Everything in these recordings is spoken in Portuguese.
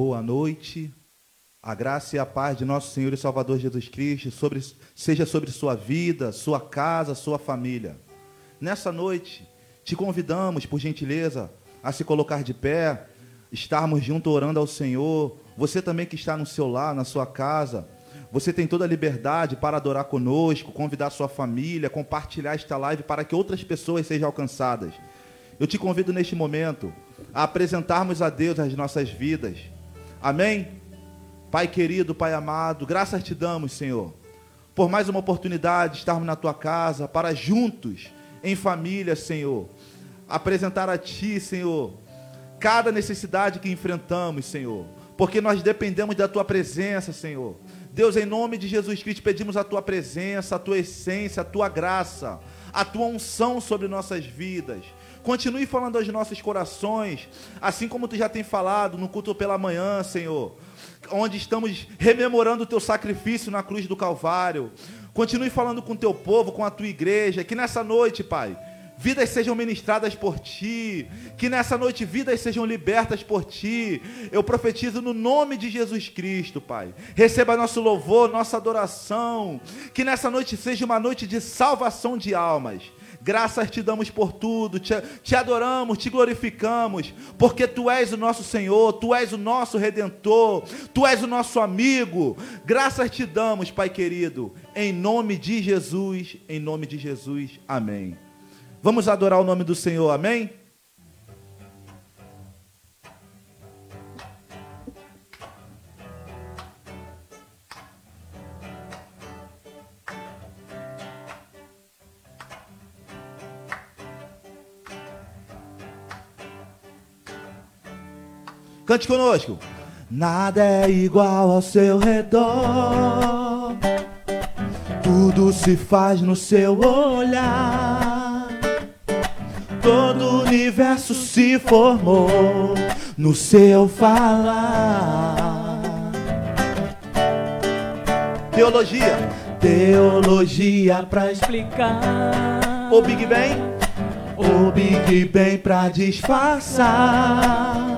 Boa noite. A graça e a paz de nosso Senhor e Salvador Jesus Cristo sobre, seja sobre sua vida, sua casa, sua família. Nessa noite, te convidamos, por gentileza, a se colocar de pé, estarmos juntos orando ao Senhor. Você também que está no seu lar, na sua casa, você tem toda a liberdade para adorar conosco, convidar sua família, compartilhar esta live para que outras pessoas sejam alcançadas. Eu te convido neste momento a apresentarmos a Deus as nossas vidas. Amém? Pai querido, Pai amado, graças te damos, Senhor, por mais uma oportunidade de estarmos na tua casa, para juntos, em família, Senhor, apresentar a Ti, Senhor, cada necessidade que enfrentamos, Senhor, porque nós dependemos da Tua presença, Senhor. Deus, em nome de Jesus Cristo, pedimos a Tua presença, a Tua essência, a Tua graça, a Tua unção sobre nossas vidas. Continue falando aos nossos corações, assim como Tu já tem falado no culto pela manhã, Senhor, onde estamos rememorando o Teu sacrifício na cruz do Calvário. Continue falando com o Teu povo, com a Tua igreja, que nessa noite, Pai, vidas sejam ministradas por ti, que nessa noite vidas sejam libertas por ti. Eu profetizo no nome de Jesus Cristo, Pai. Receba nosso louvor, nossa adoração, que nessa noite seja uma noite de salvação de almas. Graças te damos por tudo, te, te, adoramos, te glorificamos, porque tu és o nosso Senhor, tu és o nosso redentor, tu és o nosso amigo. Graças te damos, Pai querido, em nome de Jesus, em nome de Jesus. Amém. Vamos adorar o nome do Senhor, amém? Cante conosco. Nada é igual ao seu redor. Tudo se faz no seu olhar. Todo o universo se formou no seu falar. Teologia. Teologia pra explicar. O Big Bang. O Big Bang pra disfarçar.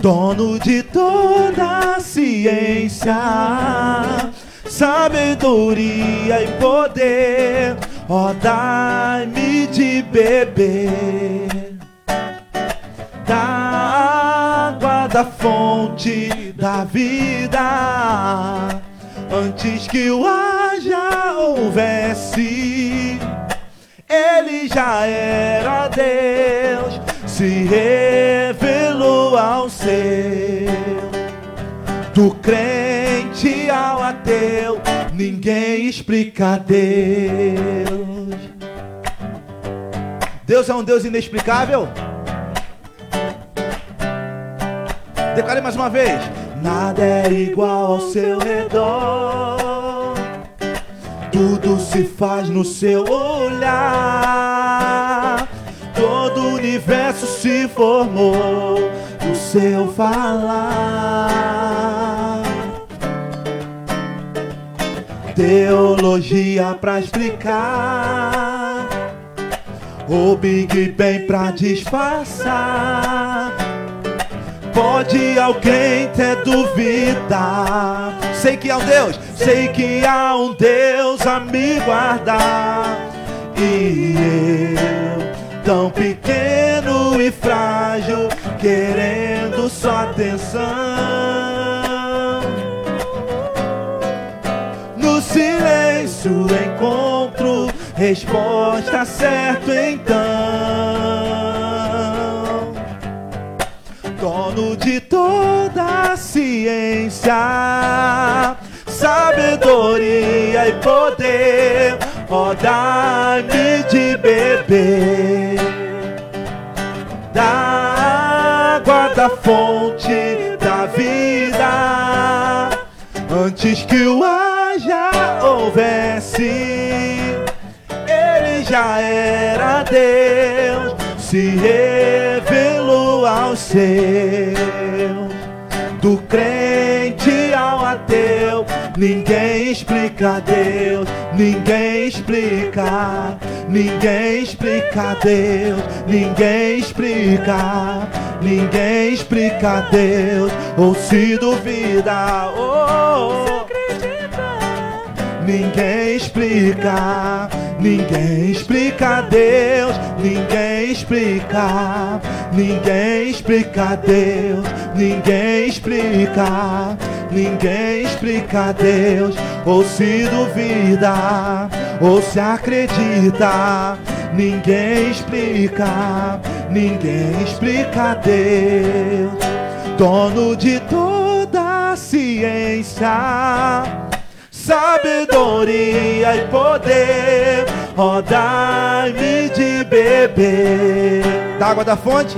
Dono de toda a ciência, sabedoria e poder, ó, dai-me de beber da água da fonte da vida, antes que o já houvesse. Ele já era Deus, se revelou ao seu, do crente ao ateu, ninguém explica Deus. Deus é um Deus inexplicável? Declare mais uma vez: Nada é igual ao seu redor, tudo se faz no seu olhar universo se formou no seu falar. Teologia pra explicar, o Big Bang pra disfarçar. Pode alguém ter dúvida? Sei que há um Deus, sei que há um Deus a me guardar. E eu tão pequeno e frágil, querendo sua atenção. No silêncio encontro resposta certa então. Dono de toda a ciência, sabedoria e poder ó, dá-me de beber da água da fonte da da vida. Antes que o haja houvesse, ele já era Deus, se revelou aos seus. Do crente ao ninguém explica Deus, ninguém explica, ninguém explica Deus, ninguém explica, ninguém explica Deus, ou se duvida, oh, ninguém explica, ninguém explica Deus, ninguém explica, ninguém explica Deus, ninguém explica, ninguém explica Deus, ou se duvida, ou se acredita, ninguém explica, ninguém explica Deus, dono de toda a ciência sabedoria e poder, ó dai-me de beber. Da água da fonte?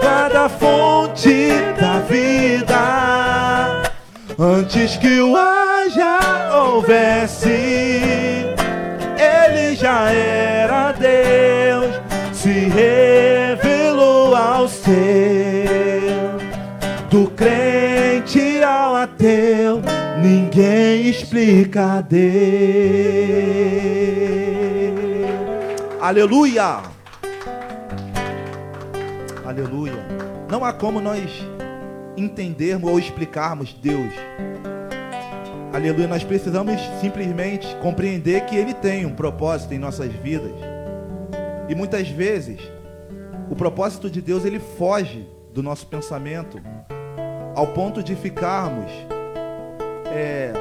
Da da fonte da vida. Antes que o haja houvesse, ele já era Deus, se revelou ao seu, do crente ao ateu Ninguém explica Deus. Aleluia. Aleluia. Não há como nós entendermos ou explicarmos Deus. Aleluia. Nós precisamos simplesmente compreender que Ele tem um propósito em nossas vidas. E muitas vezes o propósito de Deus ele foge do nosso pensamento ao ponto de ficarmos é,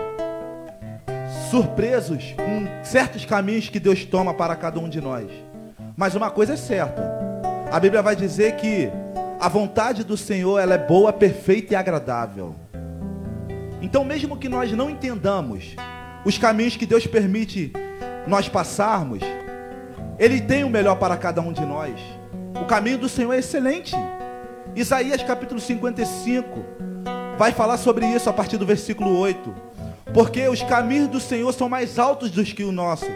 surpresos com certos caminhos que Deus toma para cada um de nós. Mas uma coisa é certa: a Bíblia vai dizer que a vontade do Senhor ela é boa, perfeita e agradável. Então, mesmo que nós não entendamos os caminhos que Deus permite nós passarmos, Ele tem o melhor para cada um de nós. O caminho do Senhor é excelente. Isaías capítulo 55, vai falar sobre isso a partir do versículo 8. Porque os caminhos do Senhor são mais altos do que o nosso.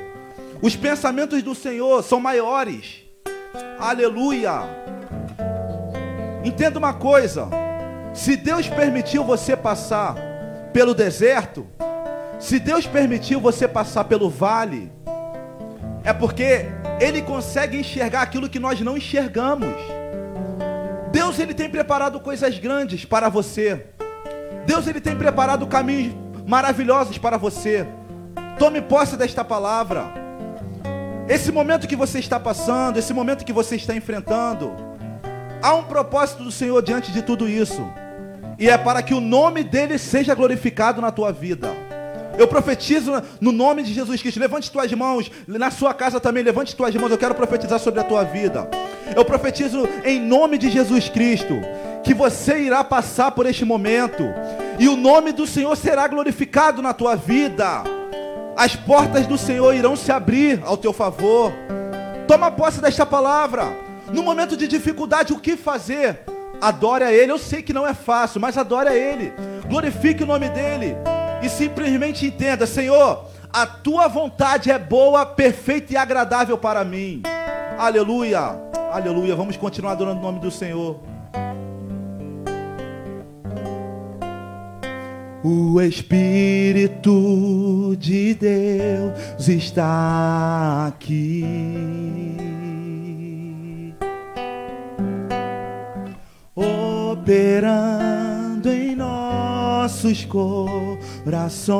Os pensamentos do Senhor são maiores. Aleluia. Entenda uma coisa: se Deus permitiu você passar pelo deserto, se Deus permitiu você passar pelo vale, é porque Ele consegue enxergar aquilo que nós não enxergamos. Deus ele tem preparado coisas grandes para você. Deus ele tem preparado caminhos maravilhosos para você. Tome posse desta palavra. Esse momento que você está passando, esse momento que você está enfrentando, há um propósito do Senhor diante de tudo isso. E é para que o nome dele seja glorificado na tua vida. Eu profetizo no nome de Jesus Cristo. Levante tuas mãos. Na sua casa também, levante tuas mãos. Eu quero profetizar sobre a tua vida. Eu profetizo em nome de Jesus Cristo que você irá passar por este momento e o nome do Senhor será glorificado na tua vida. As portas do Senhor irão se abrir ao teu favor. Toma posse desta palavra. No momento de dificuldade, o que fazer? Adore a Ele. Eu sei que não é fácil, mas adore a Ele. Glorifique o nome dele e simplesmente entenda, Senhor, a tua vontade é boa, perfeita e agradável para mim. Aleluia, aleluia. Vamos continuar adorando o nome do Senhor. O Espírito de Deus está aqui, operando em nossos corações,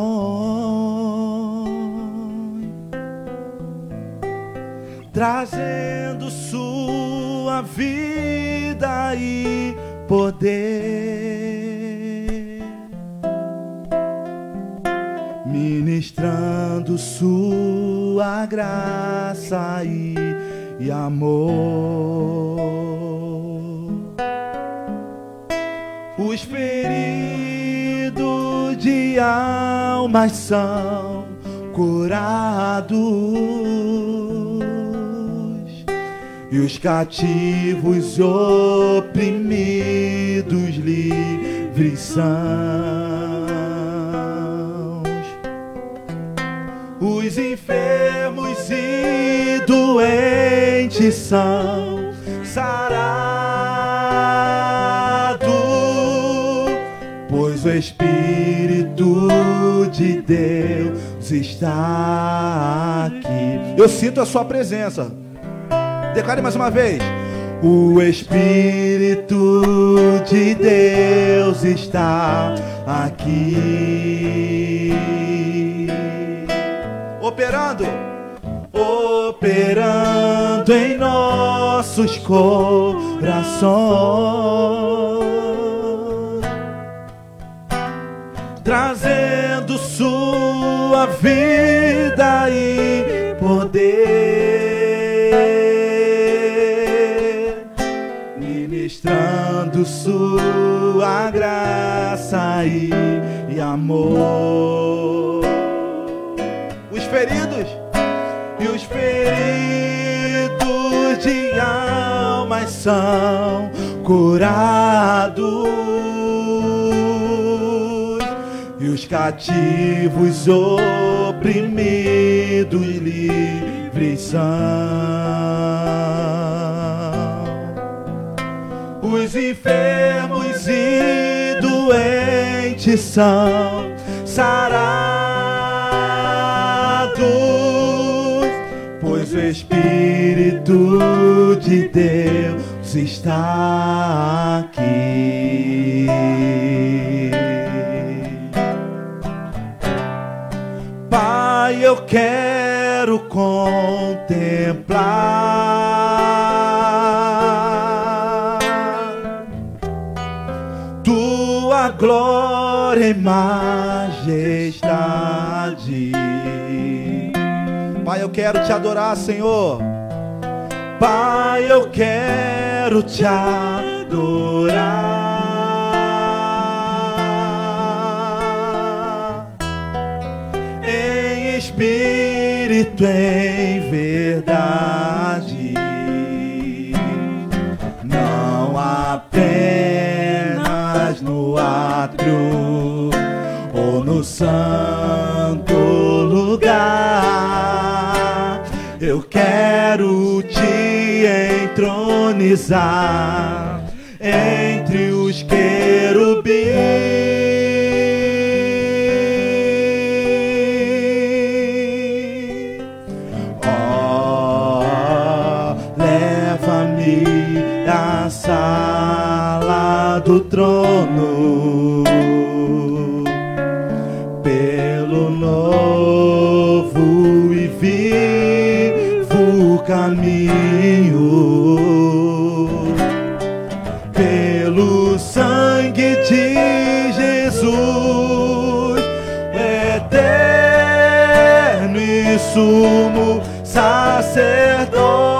trazendo sua vida e poder, ministrando sua graça e, e amor. Os feridos de almas são curados e os cativos oprimidos livres são. Os enfermos e doentes são sarados, pois o Espírito de Deus está aqui. Eu sinto a sua presença. Declare mais uma vez. O Espírito de Deus está aqui. Operando, operando em nossos corações, trazendo sua vida e poder, ministrando sua graça e, amor. Os feridos? E os feridos de almas são curados. E os cativos oprimidos livres são. Os enfermos e doentes são sarados, Espírito de Deus está aqui. Pai, eu quero contemplar tua glória e majestade. Pai, eu quero te adorar, Senhor. Pai, eu quero te adorar em espírito, em verdade, não apenas no átrio ou no santo lugar. Eu quero te entronizar entre os querubins. Oh, leva-me à sala do trono caminho, pelo sangue de Jesus, eterno e sumo sacerdote.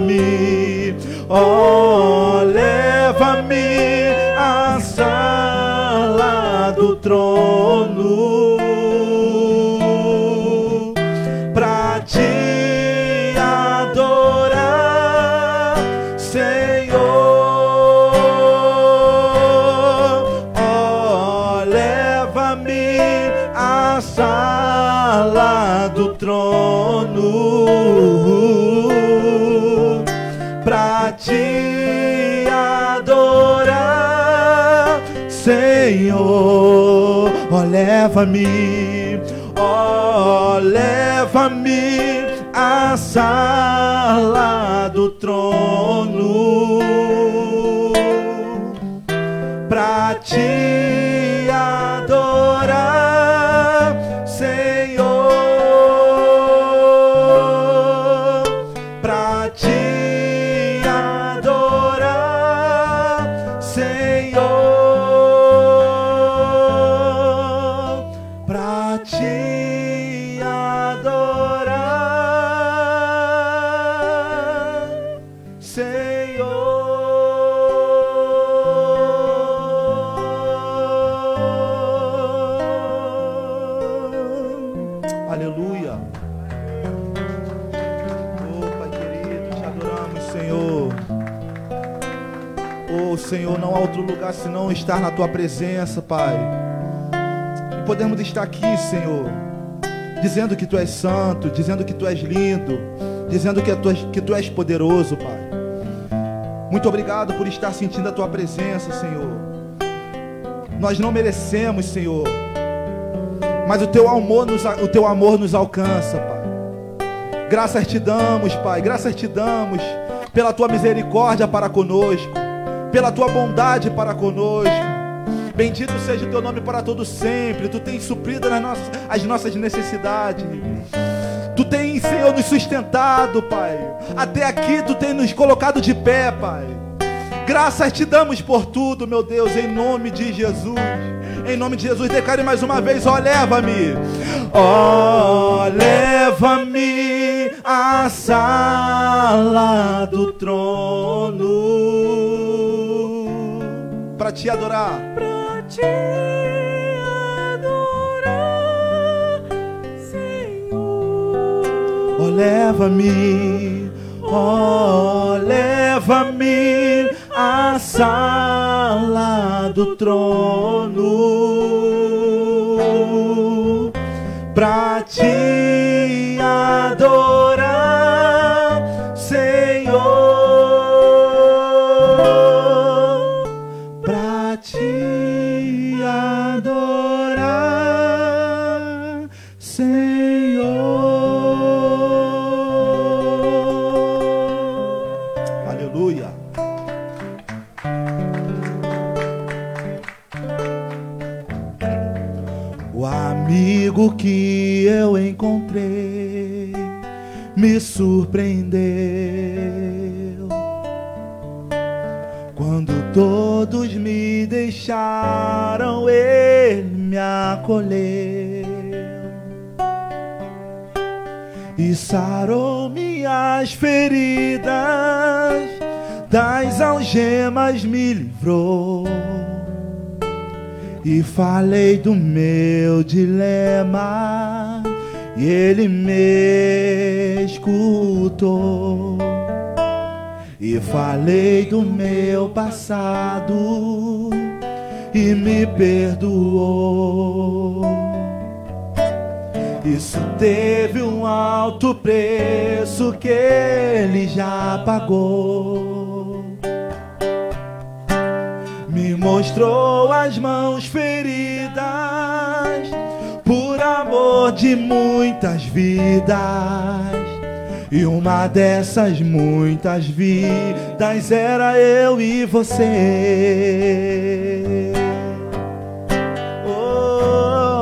Leva-me, oh, leva-me à sala do trono Senhor. Oh, leva-me, oh, leva-me à sala do trono pra te lugar senão estar na tua presença, Pai. E podemos estar aqui, Senhor, dizendo que tu és santo, dizendo que tu és lindo, dizendo que tu és, que tu és poderoso, Pai. Muito obrigado por estar sentindo a tua presença, Senhor. Nós não merecemos, Senhor, mas o teu amor nos, o teu amor nos alcança, Pai. Graças te damos, Pai, graças te damos pela tua misericórdia para conosco, pela tua bondade para conosco. Bendito seja o teu nome para todo sempre. Tu tens suprido as nossas, as nossas necessidades. Tu tens, Senhor, nos sustentado, Pai. Até aqui tu tens nos colocado de pé, Pai. Graças te damos por tudo, meu Deus, em nome de Jesus. Em nome de Jesus, declare mais uma vez: ó, leva-me. Ó, leva-me à sala do trono te adorar. Pra te adorar, Senhor. Ó, leva-me, ó, leva-me à sala do trono pra te adorar, amigo que eu encontrei me surpreendeu. Quando todos me deixaram, ele me acolheu e sarou minhas feridas, das algemas me livrou. E falei do meu dilema, e ele me escutou. E falei do meu passado, e me perdoou. Isso teve um alto preço que ele já pagou. Me mostrou as mãos feridas por amor de muitas vidas. E uma dessas muitas vidas era eu e você. Oh,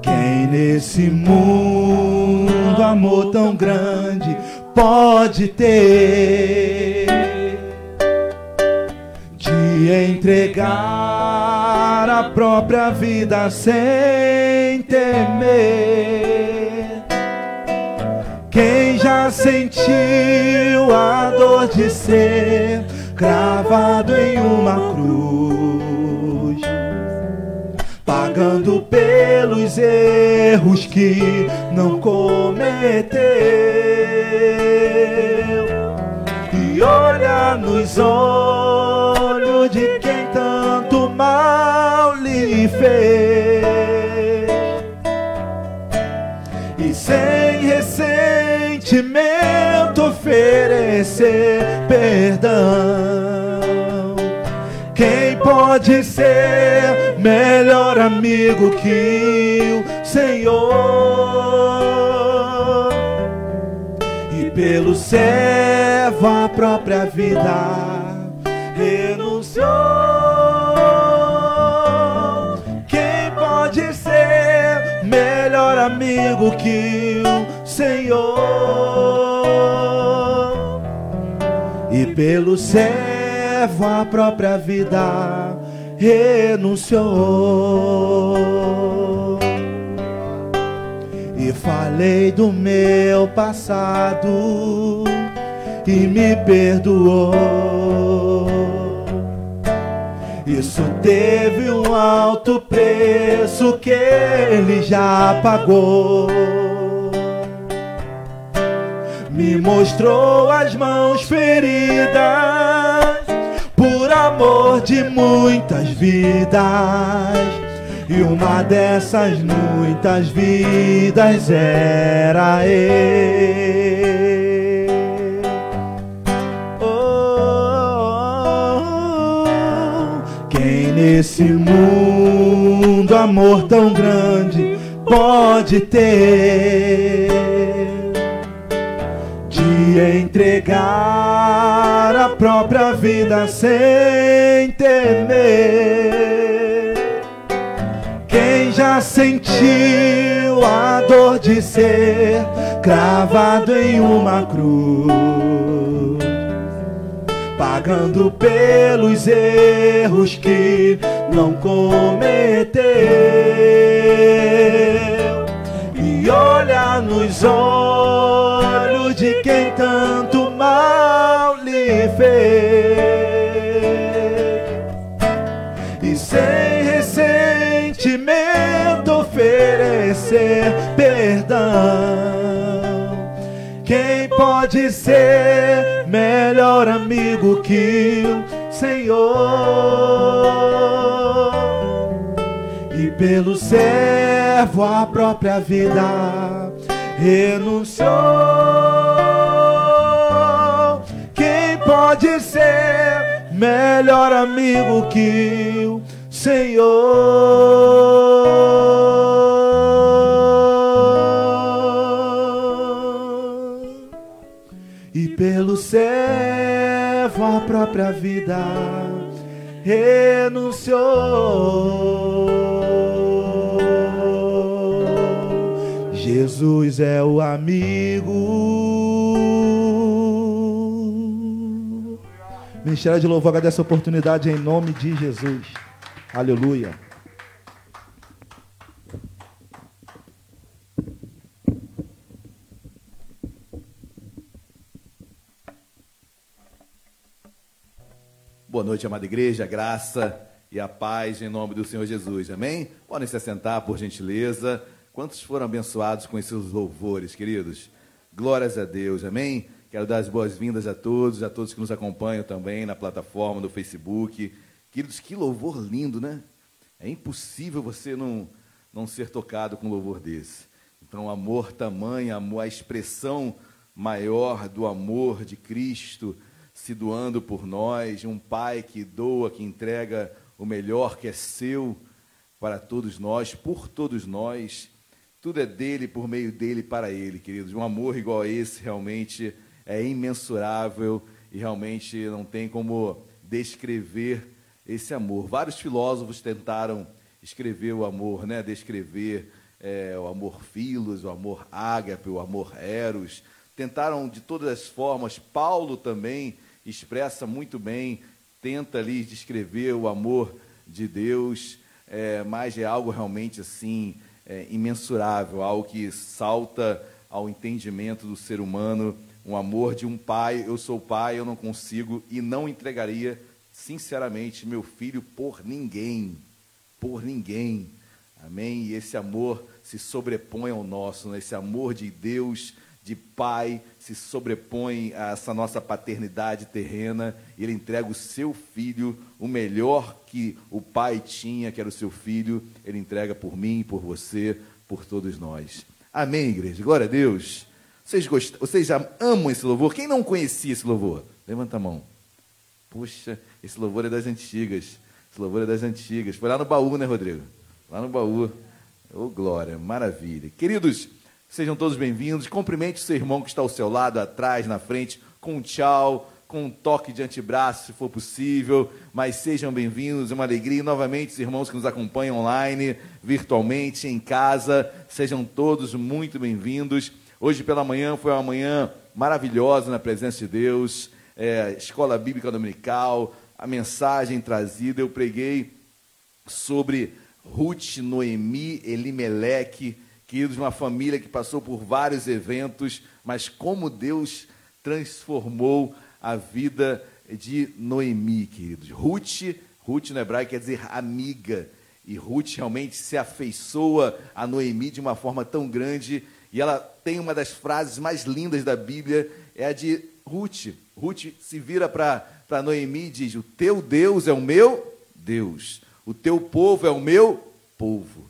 quem nesse mundo amor tão grande pode ter de entregar a própria vida sem temer? Quem já sentiu a dor de ser cravado em uma cruz, pagando pelos erros que não cometeu, e olha nos olhos fez e sem ressentimento oferecer perdão. Quem pode ser melhor amigo que o Senhor? E pelo servo a própria vida renunciou. Melhor amigo que o Senhor? E pelo servo a própria vida renunciou. E falei do meu passado e me perdoou. Isso teve um alto preço que ele já pagou. me mostrou as mãos feridas por amor de muitas vidas. E uma dessas muitas vidas era ele. Nesse mundo amor tão grande pode ter de entregar a própria vida sem temer? Quem já sentiu a dor de ser cravado em uma cruz? Pagando pelos erros que não cometeu. E olha nos olhos de quem tanto mal lhe fez. E sem ressentimento oferecer perdão. Pode ser melhor amigo que o Senhor? E pelo servo a própria vida renunciou. Quem pode ser melhor amigo que o Senhor? Pelo servo a própria vida renunciou. Jesus é o amigo. Ministério de Louvor agradece a oportunidade em nome de Jesus. Aleluia. Noite, amada igreja, graça e a paz em nome do Senhor Jesus, amém? Podem se assentar, por gentileza. Quantos foram abençoados com esses louvores, queridos? Glórias a Deus, amém? Quero dar as boas-vindas a todos, a todos que nos acompanham também na plataforma, no Facebook. Queridos, que louvor lindo, né? É impossível você não, não ser tocado com um louvor desse. Então, amor tamanho, amor, a expressão maior do amor de Cristo se doando por nós, um pai que doa, que entrega o melhor que é seu para todos nós, por todos nós. Tudo é dele, por meio dele, para ele, queridos. Um amor igual a esse realmente é imensurável e realmente não tem como descrever esse amor. Vários filósofos tentaram escrever o amor, né? descrever é, o amor filos, o amor ágape, o amor eros. Tentaram de todas as formas. Paulo também expressa muito bem, tenta ali descrever o amor de Deus, é, mas é algo realmente assim é, imensurável, algo que salta ao entendimento do ser humano, um amor de um pai. Eu sou pai, eu não consigo e não entregaria, sinceramente, meu filho por ninguém, por ninguém. Amém? E esse amor se sobrepõe ao nosso, né? esse amor de Deus, de Pai, se sobrepõe a essa nossa paternidade terrena. E Ele entrega o seu filho, o melhor que o Pai tinha, que era o seu filho. Ele entrega por mim, por você, por todos nós. Amém, igreja? Glória a Deus. Vocês, gost... Vocês já amam esse louvor? Quem não conhecia esse louvor? Levanta a mão. Puxa, esse louvor é das antigas. Esse louvor é das antigas. Foi lá no baú, né, Rodrigo? Lá no baú. Ô, oh, glória, maravilha. Queridos, sejam todos bem-vindos. Cumprimente o seu irmão que está ao seu lado, atrás, na frente, com um tchau, com um toque de antebraço, se for possível. Mas sejam bem-vindos, é uma alegria. E, novamente, os irmãos que nos acompanham online, virtualmente, em casa, sejam todos muito bem-vindos. Hoje pela manhã foi uma manhã maravilhosa na presença de Deus. É, escola Bíblica Dominical, a mensagem trazida, eu preguei sobre Ruth, Noemi, Elimeleque, queridos, uma família que passou por vários eventos, mas como Deus transformou a vida de Noemi, queridos. Ruth, Ruth no hebraico quer dizer amiga, e Ruth realmente se afeiçoa a Noemi de uma forma tão grande, e ela tem uma das frases mais lindas da Bíblia, é a de Ruth. Ruth se vira para Noemi e diz: O teu Deus é o meu Deus, o teu povo é o meu povo.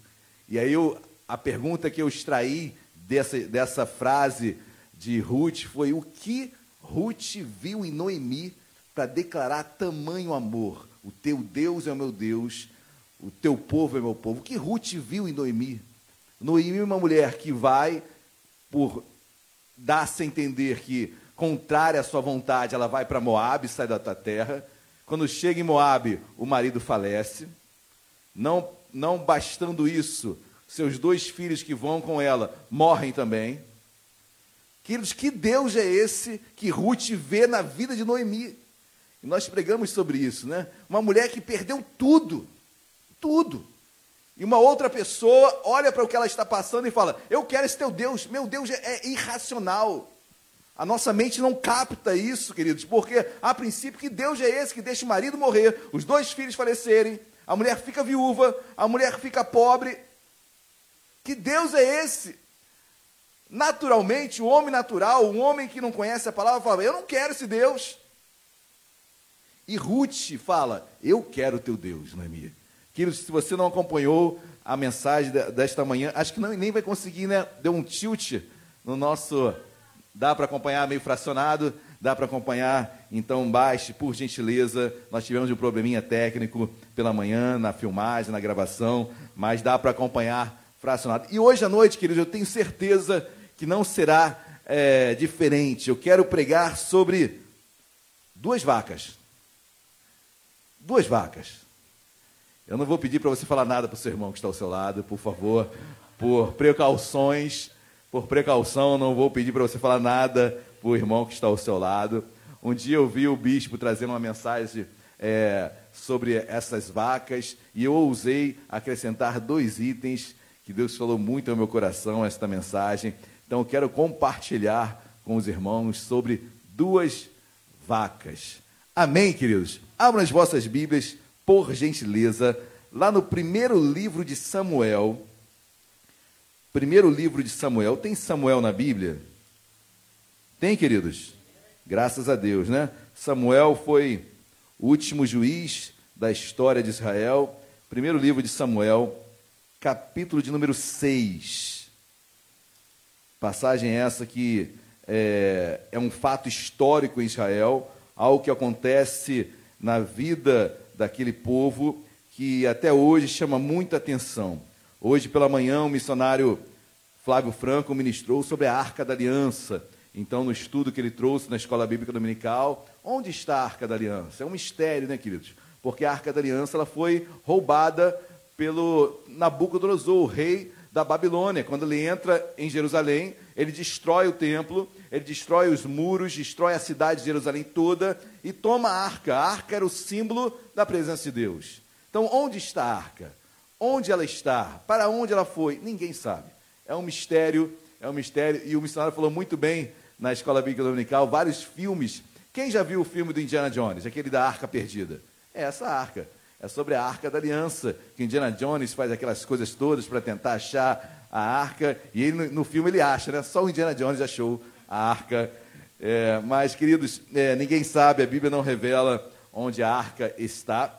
E aí eu, a pergunta que eu extraí dessa, dessa frase de Ruth foi: O que Ruth viu em Noemi para declarar tamanho amor? O teu Deus é o meu Deus, o teu povo é o meu povo. O que Ruth viu em Noemi? Noemi é uma mulher que vai, por dar-se a entender que, contrária à sua vontade, ela vai para Moab, sai da tua terra. Quando chega em Moab, o marido falece. Não, não bastando isso, seus dois filhos que vão com ela morrem também. Queridos, que Deus é esse que Ruth vê na vida de Noemi? E nós pregamos sobre isso, né? Uma mulher que perdeu tudo, tudo. E uma outra pessoa olha para o que ela está passando e fala: Eu quero esse teu Deus. Meu Deus é, é irracional. A nossa mente não capta isso, queridos, porque a princípio que Deus é esse que deixa o marido morrer, os dois filhos falecerem, a mulher fica viúva, a mulher fica pobre. Que Deus é esse? Naturalmente, o homem natural, o homem que não conhece a palavra, fala: Eu não quero esse Deus. E Ruth fala: Eu quero o teu Deus, Noemi. Queridos, se você não acompanhou a mensagem desta manhã, acho que não, nem vai conseguir, né? Deu um tilt no nosso. Dá para acompanhar meio fracionado, dá para acompanhar, então baixe, por gentileza. Nós tivemos um probleminha técnico pela manhã, na filmagem, na gravação, mas dá para acompanhar fracionado. E hoje à noite, queridos, eu tenho certeza que não será é, diferente. Eu quero pregar sobre duas vacas duas vacas. Eu não vou pedir para você falar nada para o seu irmão que está ao seu lado, por favor, por precauções, por precaução, não vou pedir para você falar nada para o irmão que está ao seu lado. Um dia eu vi o bispo trazendo uma mensagem é, sobre essas vacas e eu ousei acrescentar dois itens que Deus falou muito ao meu coração esta mensagem. Então eu quero compartilhar com os irmãos sobre duas vacas. Amém, queridos? Abram as vossas Bíblias, por gentileza, lá no primeiro livro de Samuel. Primeiro livro de Samuel. Tem Samuel na Bíblia? Tem, queridos? Graças a Deus, né? Samuel foi o último juiz da história de Israel. Primeiro livro de Samuel, capítulo de número 6. Passagem essa que é, é um fato histórico em Israel, algo que acontece na vida daquele povo que até hoje chama muita atenção. Hoje pela manhã, o missionário Flávio Franco ministrou sobre a Arca da Aliança. Então, no estudo que ele trouxe na Escola Bíblica Dominical, onde está a Arca da Aliança? É um mistério, né, queridos? Porque a Arca da Aliança ela foi roubada pelo Nabucodonosor, o rei da Babilônia. Quando ele entra em Jerusalém, ele destrói o templo ele destrói os muros, destrói a cidade de Jerusalém toda e toma a arca. A arca era o símbolo da presença de Deus. Então, onde está a arca? Onde ela está? Para onde ela foi? Ninguém sabe. É um mistério, é um mistério. E o missionário falou muito bem na escola bíblica dominical, vários filmes. Quem já viu o filme do Indiana Jones, aquele da arca perdida? É essa arca. É sobre a arca da aliança, que Indiana Jones faz aquelas coisas todas para tentar achar a arca, e ele, no filme ele acha, né? Só o Indiana Jones achou a arca. É, mas, queridos, é, ninguém sabe, a Bíblia não revela onde a arca está,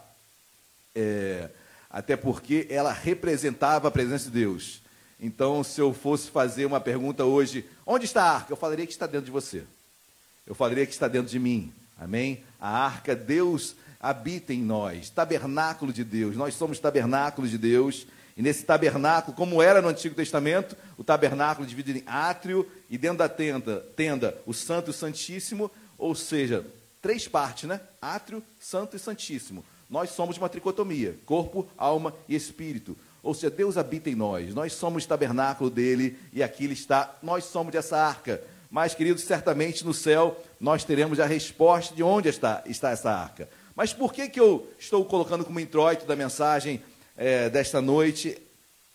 é, até porque ela representava a presença de Deus. Então, se eu fosse fazer uma pergunta hoje, onde está a arca? Eu falaria que está dentro de você. Eu falaria que está dentro de mim. Amém? A arca, Deus habita em nós, tabernáculo de Deus. Nós somos tabernáculo de Deus. E nesse tabernáculo, como era no Antigo Testamento, o tabernáculo dividido em átrio e dentro da tenda, tenda o Santo e o Santíssimo, ou seja, três partes, né? Átrio, Santo e Santíssimo. Nós somos uma tricotomia: corpo, alma e espírito. Ou seja, Deus habita em nós. Nós somos tabernáculo dele e aqui ele está. Nós somos dessa arca. Mas, queridos, certamente no céu nós teremos a resposta de onde está, está essa arca. Mas por que, que eu estou colocando como introito da mensagem é, desta noite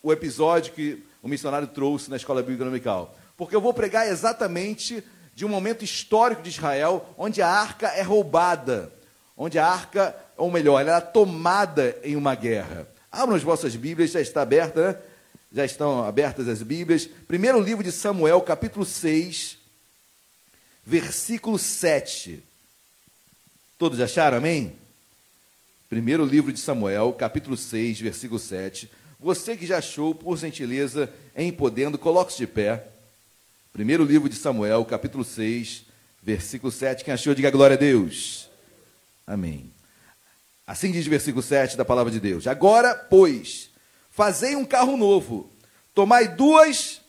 o episódio que o missionário trouxe na escola bíblica dominical. Porque eu vou pregar exatamente de um momento histórico de Israel, onde a arca é roubada, onde a arca, ou melhor, ela é tomada em uma guerra. Abram as vossas Bíblias, já está aberta, né? Já estão abertas as Bíblias. Primeiro livro de Samuel, capítulo 6, versículo 7. Todos acharam, amém? Primeiro livro de Samuel, capítulo 6, versículo 7. Você que já achou, por gentileza, em podendo, coloque-se de pé. Primeiro livro de Samuel, capítulo 6, versículo 7. Quem achou, diga glória a Deus. Amém. Assim diz o versículo 7 da palavra de Deus. Agora, pois, fazei um carro novo, tomai duas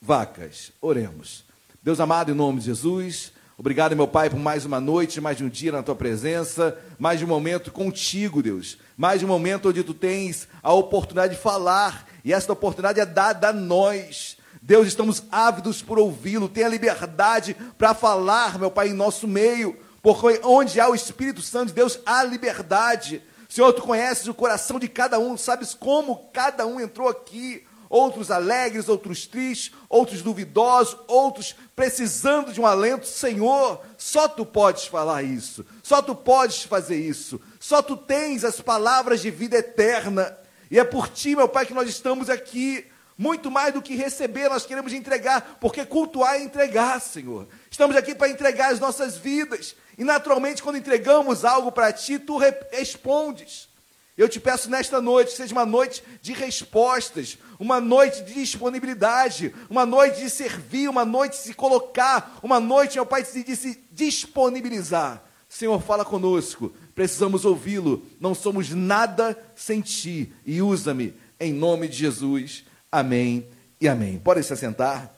vacas. Oremos. Deus amado, em nome de Jesus, obrigado, meu Pai, por mais uma noite, mais um dia na tua presença, mais um momento contigo, Deus. Mais um momento onde tu tens a oportunidade de falar, e essa oportunidade é dada a nós. Deus, estamos ávidos por ouvi-lo, tenha liberdade para falar, meu Pai, em nosso meio, porque onde há o Espírito Santo de Deus, há liberdade. Senhor, tu conheces o coração de cada um, sabes como cada um entrou aqui. Outros alegres, outros tristes, outros duvidosos, outros precisando de um alento. Senhor, só tu podes falar isso, só tu podes fazer isso, só tu tens as palavras de vida eterna. E é por ti, meu Pai, que nós estamos aqui. Muito mais do que receber, nós queremos entregar, porque cultuar é entregar, Senhor. Estamos aqui para entregar as nossas vidas. E naturalmente, quando entregamos algo para ti, tu respondes. Eu te peço nesta noite, seja uma noite de respostas, uma noite de disponibilidade, uma noite de servir, uma noite de se colocar, uma noite, meu Pai, de se disponibilizar. Senhor, fala conosco, precisamos ouvi-lo, não somos nada sem ti, e usa-me, em nome de Jesus. Amém e amém. Podem se assentar.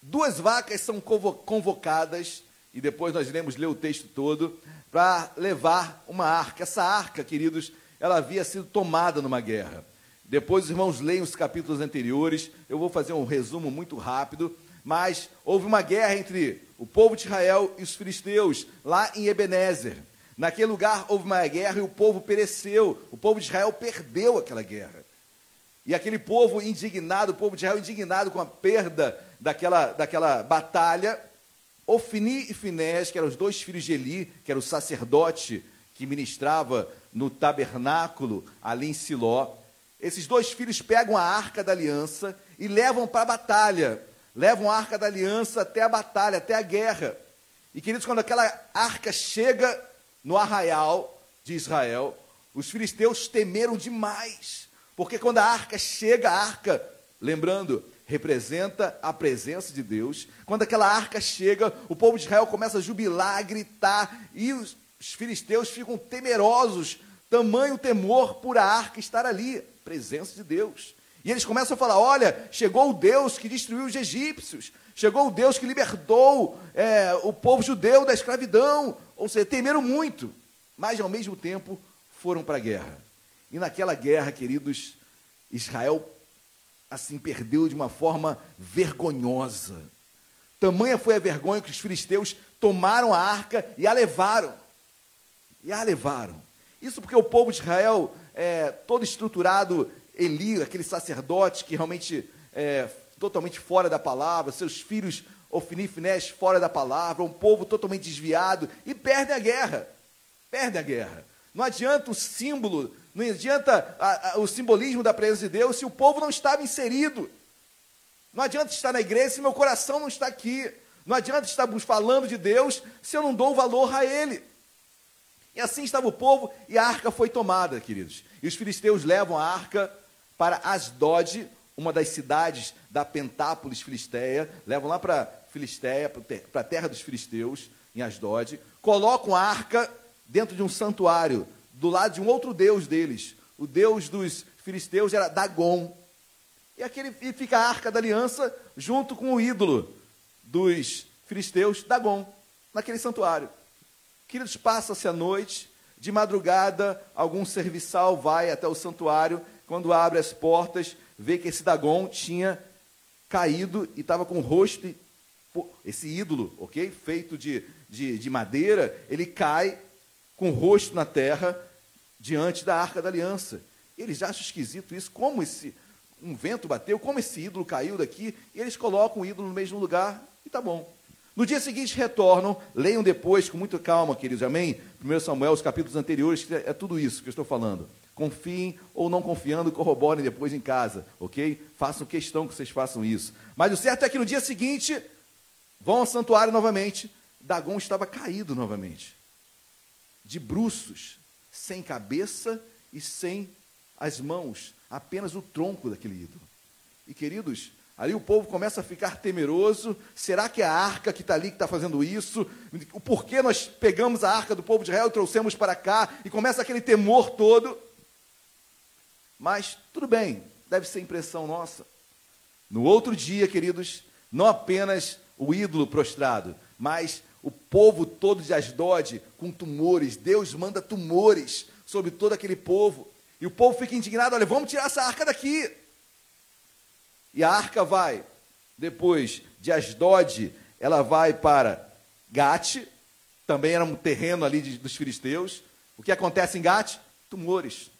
Duas vacas são convocadas e depois nós iremos ler o texto todo, para levar uma arca. Essa arca, queridos, ela havia sido tomada numa guerra. Depois os irmãos leem os capítulos anteriores, eu vou fazer um resumo muito rápido, mas houve uma guerra entre o povo de Israel e os filisteus, lá em Ebenezer. Naquele lugar houve uma guerra e o povo pereceu, o povo de Israel perdeu aquela guerra. E aquele povo indignado, o povo de Israel indignado com a perda daquela, daquela batalha, Ofni e Finés, que eram os dois filhos de Eli, que era o sacerdote que ministrava no tabernáculo ali em Siló. Esses dois filhos pegam a arca da aliança e levam para a batalha. Levam a arca da aliança até a batalha, até a guerra. E queridos, quando aquela arca chega no arraial de Israel, os filisteus temeram demais. Porque quando a arca chega, a arca, lembrando, representa a presença de Deus. Quando aquela arca chega, o povo de Israel começa a jubilar, a gritar, e os, filisteus ficam temerosos, tamanho temor por a arca estar ali, presença de Deus. E eles começam a falar: olha, chegou o Deus que destruiu os egípcios, chegou o Deus que libertou é, o povo judeu da escravidão. Ou seja, temeram muito, mas ao mesmo tempo foram para a guerra. E naquela guerra, queridos, Israel assim perdeu de uma forma vergonhosa. Tamanha foi a vergonha que os filisteus tomaram a arca e a levaram. E a levaram. Isso porque o povo de Israel, é, todo estruturado, Eli, aquele sacerdote que realmente é totalmente fora da palavra, seus filhos Ofni e Finés fora da palavra, um povo totalmente desviado, e perdem a guerra. Perdem a guerra. Não adianta o símbolo não adianta a, a, o simbolismo da presença de Deus se o povo não estava inserido. Não adianta estar na igreja se meu coração não está aqui. Não adianta estarmos falando de Deus se eu não dou valor a Ele. E assim estava o povo e a arca foi tomada, queridos. E os filisteus levam a arca para Asdod, uma das cidades da Pentápolis filisteia, levam lá para Filisteia, para a terra dos filisteus, em Asdod, colocam a arca dentro de um santuário do lado de um outro deus deles. O deus dos filisteus era Dagon. E aquele e fica a arca da aliança junto com o ídolo dos filisteus, Dagon, naquele santuário. Queridos, passa-se a noite, de madrugada, algum serviçal vai até o santuário, quando abre as portas, vê que esse Dagon tinha caído e estava com o rosto, esse ídolo, ok? Feito de, de, de madeira, ele cai com o rosto na terra, diante da arca da aliança. Eles acham esquisito isso, como esse um vento bateu, como esse ídolo caiu daqui, e eles colocam o ídolo no mesmo lugar, e tá bom. No dia seguinte retornam, leiam depois com muita calma, queridos, amém? 1 Samuel, os capítulos anteriores, é tudo isso que eu estou falando. Confiem ou não confiando, corroborem depois em casa, ok? Façam questão que vocês façam isso. Mas o certo é que no dia seguinte, vão ao santuário novamente. Dagon estava caído novamente, de bruços, sem cabeça e sem as mãos, apenas o tronco daquele ídolo. E queridos, ali o povo começa a ficar temeroso. Será que é a arca que está ali que está fazendo isso? O porquê nós pegamos a arca do povo de Israel e trouxemos para cá? E começa aquele temor todo. Mas tudo bem, deve ser impressão nossa. No outro dia, queridos, não apenas o ídolo prostrado, mas povo todo de Asdod com tumores. Deus manda tumores sobre todo aquele povo. E o povo fica indignado: olha, vamos tirar essa arca daqui. E a arca vai, depois de Asdod, ela vai para Gate, também era um terreno ali de, dos filisteus. O que acontece em Gate? Tumores.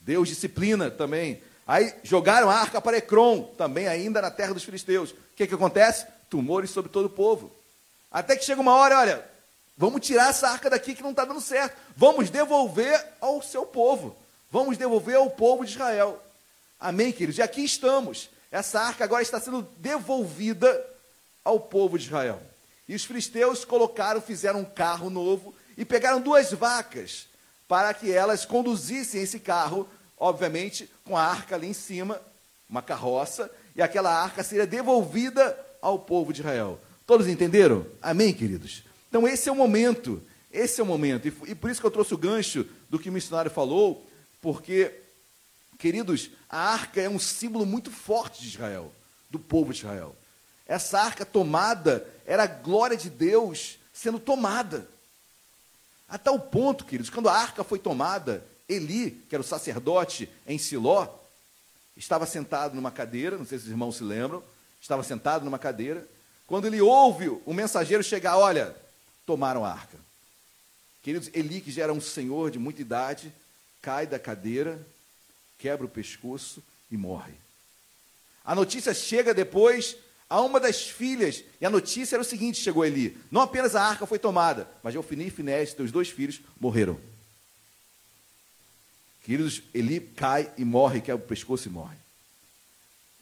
Deus disciplina também. Aí jogaram a arca para Ecrom, também ainda na terra dos filisteus. O que, que acontece? Tumores sobre todo o povo. Até que chega uma hora, olha, vamos tirar essa arca daqui que não está dando certo. Vamos devolver ao seu povo. Vamos devolver ao povo de Israel. Amém, queridos? E aqui estamos. Essa arca agora está sendo devolvida ao povo de Israel. E os filisteus colocaram, fizeram um carro novo e pegaram duas vacas para que elas conduzissem esse carro, obviamente, com a arca ali em cima, uma carroça, e aquela arca seria devolvida ao povo de Israel. Todos entenderam? Amém, queridos? Então, esse é o momento, esse é o momento, e, e por isso que eu trouxe o gancho do que o missionário falou, porque, queridos, a arca é um símbolo muito forte de Israel, do povo de Israel. Essa arca tomada era a glória de Deus sendo tomada. A tal ponto, queridos, quando a arca foi tomada, Eli, que era o sacerdote em Siló, estava sentado numa cadeira, não sei se os irmãos se lembram, estava sentado numa cadeira. Quando ele ouve o mensageiro chegar, olha, tomaram a arca. Queridos, Eli, que já era um senhor de muita idade, cai da cadeira, quebra o pescoço e morre. A notícia chega depois a uma das filhas, e a notícia era o seguinte: chegou Eli, não apenas a arca foi tomada, mas Ofni e Finés, teus dois filhos, morreram. Queridos, Eli cai e morre, quebra o pescoço e morre.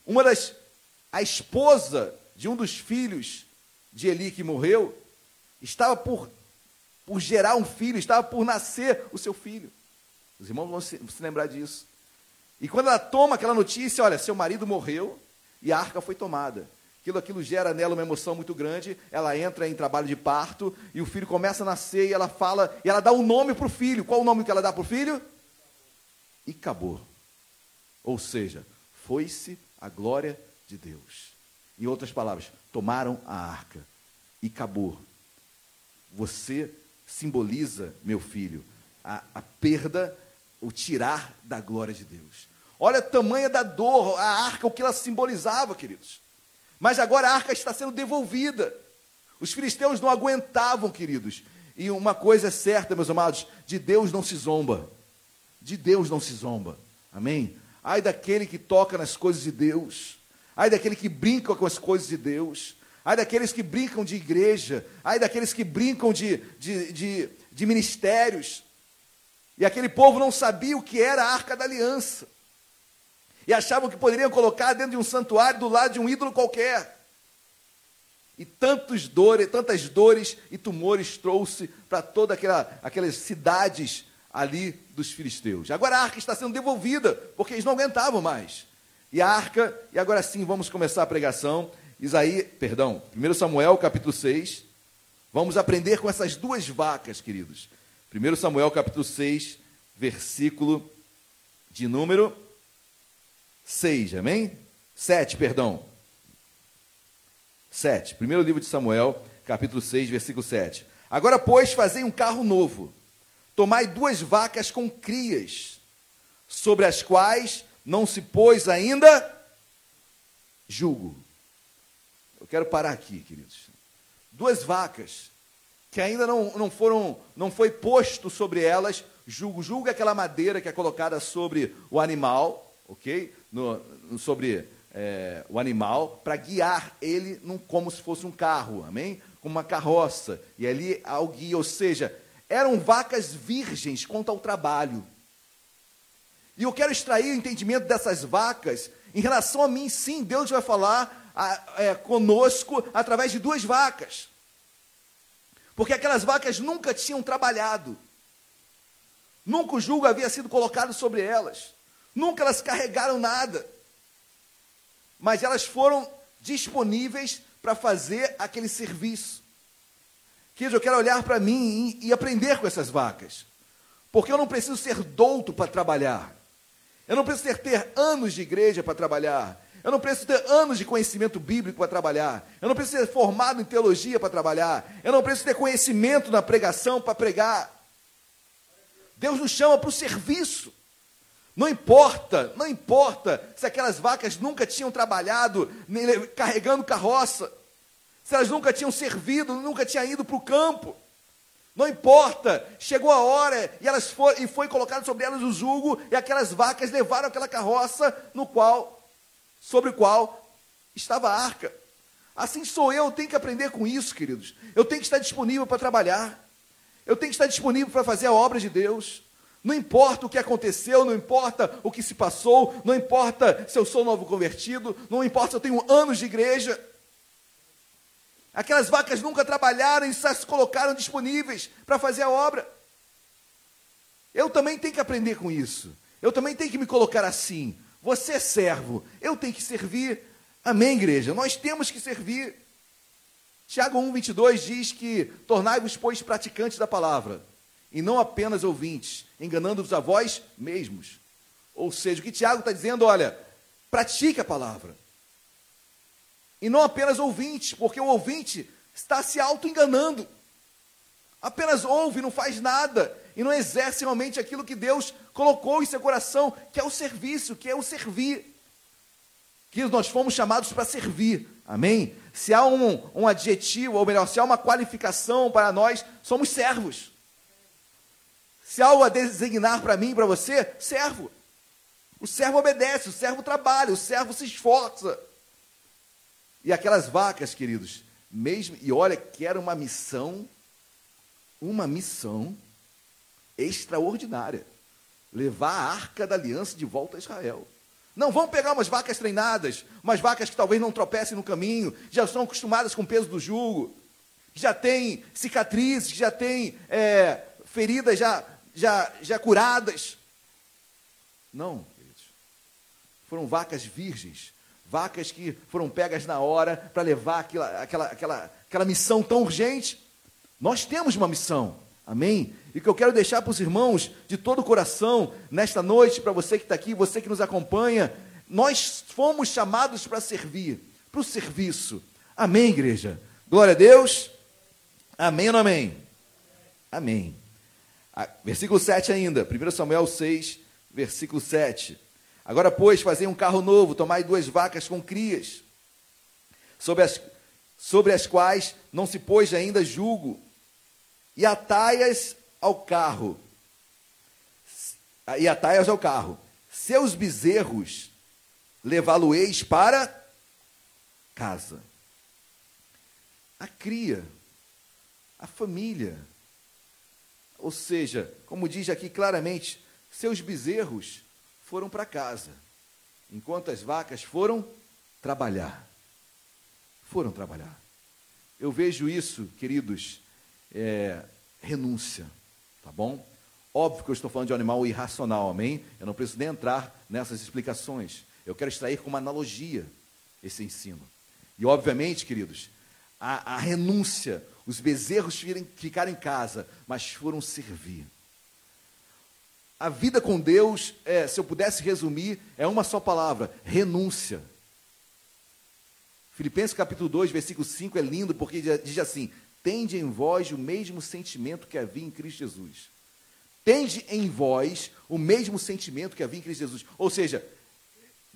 Uma das, a esposa de um dos filhos de Eli que morreu, estava por, por gerar um filho, estava por nascer o seu filho. Os irmãos vão se, se lembrar disso. E quando ela toma aquela notícia, olha, seu marido morreu e a arca foi tomada. Aquilo, aquilo gera nela uma emoção muito grande. Ela entra em trabalho de parto e o filho começa a nascer e ela fala, e ela dá um nome para o filho. Qual o nome que ela dá para o filho? E acabou. Ou seja, foi-se a glória de Deus. Em outras palavras, tomaram a arca e acabou. Você simboliza, meu filho, a, a perda o tirar da glória de Deus. Olha a tamanha da dor, a arca, o que ela simbolizava, queridos. Mas agora a arca está sendo devolvida. Os filisteus não aguentavam, queridos. E uma coisa é certa, meus amados: de Deus não se zomba. De Deus não se zomba. Amém? Ai daquele que toca nas coisas de Deus. Ai daquele que brinca com as coisas de Deus. Ai daqueles que brincam de igreja. Ai daqueles que brincam de, de, de, de ministérios. E aquele povo não sabia o que era a arca da aliança. E achavam que poderiam colocar dentro de um santuário do lado de um ídolo qualquer. E tantos dores, tantas dores e tumores trouxe para todas aquela, aquelas cidades ali dos filisteus. Agora a arca está sendo devolvida, porque eles não aguentavam mais. E a arca, e agora sim vamos começar a pregação. Isaí, perdão, 1 Samuel capítulo 6. Vamos aprender com essas duas vacas, queridos. 1 Samuel capítulo 6, versículo de número 6, amém? 7, perdão. 7. Primeiro livro de Samuel, capítulo 6, versículo 7. Agora, pois, fazei um carro novo. Tomai duas vacas com crias, sobre as quais não se pôs ainda julgo. Eu quero parar aqui, queridos. Duas vacas que ainda não, não foram, não foi posto sobre elas julgo. Julgo é aquela madeira que é colocada sobre o animal, ok? No, sobre é, o animal, para guiar ele num, como se fosse um carro, amém? Como uma carroça. E ali há o guia, ou seja, eram vacas virgens quanto ao trabalho. E eu quero extrair o entendimento dessas vacas em relação a mim, sim, Deus vai falar a, é, conosco através de duas vacas. Porque aquelas vacas nunca tinham trabalhado. Nunca o jugo havia sido colocado sobre elas. Nunca elas carregaram nada. Mas elas foram disponíveis para fazer aquele serviço. Queridos, eu quero olhar para mim e, e aprender com essas vacas. Porque eu não preciso ser douto para trabalhar. Eu não preciso ter, ter anos de igreja para trabalhar. Eu não preciso ter anos de conhecimento bíblico para trabalhar. Eu não preciso ser formado em teologia para trabalhar. Eu não preciso ter conhecimento na pregação para pregar. Deus nos chama para o serviço. Não importa, não importa se aquelas vacas nunca tinham trabalhado carregando carroça, se elas nunca tinham servido, nunca tinham ido para o campo. Não importa, chegou a hora e elas foi, e foi colocado sobre elas o jugo e aquelas vacas levaram aquela carroça no qual, sobre o qual estava a arca. Assim sou eu tenho que aprender com isso, queridos. Eu tenho que estar disponível para trabalhar. Eu tenho que estar disponível para fazer a obra de Deus. Não importa o que aconteceu, não importa o que se passou, não importa se eu sou novo convertido, não importa se eu tenho anos de igreja. Aquelas vacas nunca trabalharam e só se colocaram disponíveis para fazer a obra. Eu também tenho que aprender com isso. Eu também tenho que me colocar assim. Você é servo, eu tenho que servir. Amém, igreja? Nós temos que servir. Tiago 1,22 diz que tornai-vos, pois, praticantes da palavra, e não apenas ouvintes, enganando-vos a vós mesmos. Ou seja, o que Tiago está dizendo, olha, pratique a palavra. E não apenas ouvintes, porque o ouvinte está se auto-enganando. Apenas ouve, não faz nada e não exerce realmente aquilo que Deus colocou em seu coração, que é o serviço, que é o servir. Que nós fomos chamados para servir, amém? Se há um, um adjetivo, ou melhor, se há uma qualificação para nós, somos servos. Se há algo a designar para mim para você, servo. O servo obedece, o servo trabalha, o servo se esforça. E aquelas vacas, queridos, mesmo, e olha que era uma missão, uma missão extraordinária. Levar a arca da aliança de volta a Israel. Não, vamos pegar umas vacas treinadas, umas vacas que talvez não tropecem no caminho, já estão acostumadas com o peso do jugo, já têm cicatrizes, já têm é, feridas já, já, já curadas. Não, queridos. Foram vacas virgens, vacas que foram pegas na hora para levar aquela, aquela, aquela, aquela missão tão urgente. Nós temos uma missão, amém? E que eu quero deixar para os irmãos de todo o coração, nesta noite, para você que está aqui, você que nos acompanha, nós fomos chamados para servir, para o serviço. Amém, igreja? Glória a Deus. Amém ou não amém? Amém. Ah, versículo 7 ainda, 1 Samuel 6, versículo 7. Agora, pois, fazei um carro novo, tomai duas vacas com crias, sobre as, sobre as quais não se pôs ainda jugo, e atai-as ao carro. E atai-as ao carro. Seus bezerros levá-lo-eis para casa. A cria, a família. Ou seja, como diz aqui claramente, seus bezerros foram para casa, enquanto as vacas foram trabalhar. Foram trabalhar. Eu vejo isso, queridos, é, renúncia, tá bom? Óbvio que eu estou falando de um animal irracional, amém? Eu não preciso nem entrar nessas explicações. Eu quero extrair como analogia esse ensino. E, obviamente, queridos, a, a renúncia, os bezerros ficaram em casa, mas foram servir. A vida com Deus, é, se eu pudesse resumir, é uma só palavra: renúncia. Filipenses capítulo 2, versículo 5 é lindo porque diz assim: Tende em vós o mesmo sentimento que havia em Cristo Jesus. Tende em vós o mesmo sentimento que havia em Cristo Jesus. Ou seja,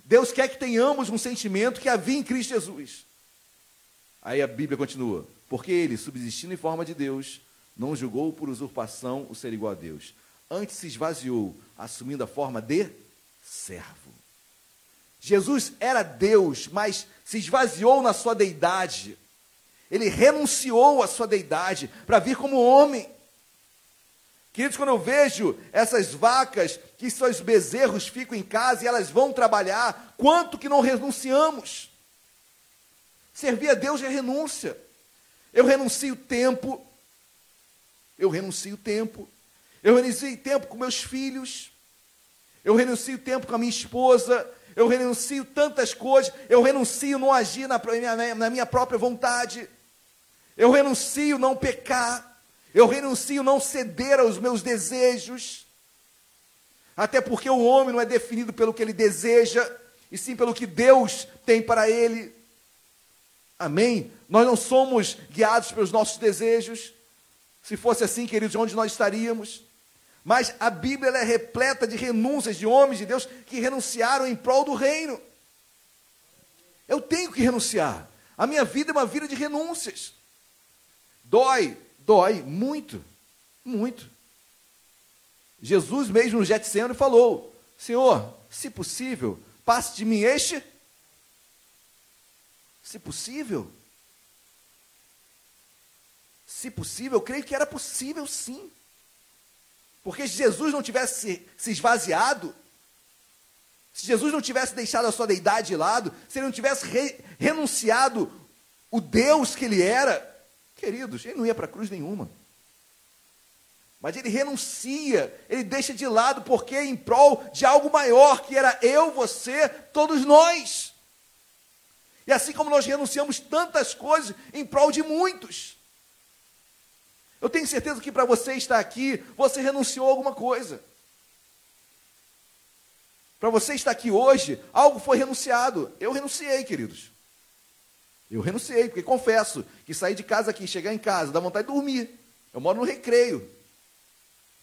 Deus quer que tenhamos um sentimento que havia em Cristo Jesus. Aí a Bíblia continua: Porque ele, subsistindo em forma de Deus, não julgou por usurpação o ser igual a Deus antes se esvaziou, assumindo a forma de servo. Jesus era Deus, mas se esvaziou na sua deidade. Ele renunciou à sua deidade para vir como homem. Queridos, quando eu vejo essas vacas, que seus bezerros ficam em casa e elas vão trabalhar, quanto que não renunciamos? Servir a Deus é renúncia. Eu renuncio tempo, eu renuncio tempo, eu renuncio tempo com meus filhos, eu renuncio tempo com a minha esposa, eu renuncio tantas coisas, eu renuncio não agir na, na minha própria vontade, eu renuncio não pecar, eu renuncio não ceder aos meus desejos, até porque o homem não é definido pelo que ele deseja, e sim pelo que Deus tem para ele. Amém? Nós não somos guiados pelos nossos desejos. Se fosse assim, queridos, onde nós estaríamos? Mas a Bíblia é repleta de renúncias de homens de Deus que renunciaram em prol do reino. Eu tenho que renunciar. A minha vida é uma vida de renúncias. Dói, dói muito, muito. Jesus mesmo no Getsemane falou: Senhor, se possível, passe de mim este. Se possível. Se possível, eu creio que era possível sim. Porque se Jesus não tivesse se esvaziado, se Jesus não tivesse deixado a sua deidade de lado, se ele não tivesse re, renunciado o Deus que ele era, queridos, ele não ia para a cruz nenhuma. Mas ele renuncia, ele deixa de lado, porque em prol de algo maior, que era eu, você, todos nós. E assim como nós renunciamos tantas coisas em prol de muitos. Eu tenho certeza que para você estar aqui, você renunciou a alguma coisa. Para você estar aqui hoje, algo foi renunciado. Eu renunciei, queridos. Eu renunciei, porque confesso que sair de casa aqui, chegar em casa, dá vontade de dormir. Eu moro no recreio.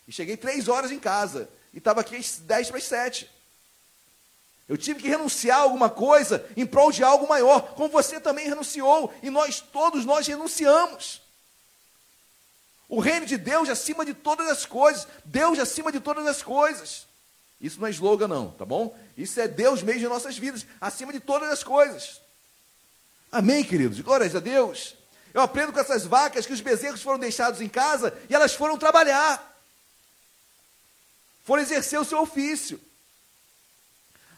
E cheguei três horas em casa. E estava aqui às dez para as sete. Eu tive que renunciar a alguma coisa em prol de algo maior, como você também renunciou, e nós todos nós renunciamos. O reino de Deus acima de todas as coisas. Deus acima de todas as coisas. Isso não é slogan, não, tá bom? Isso é Deus mesmo em nossas vidas, acima de todas as coisas. Amém, queridos? Glórias a Deus. Eu aprendo com essas vacas que os bezerros foram deixados em casa e elas foram trabalhar. Foram exercer o seu ofício.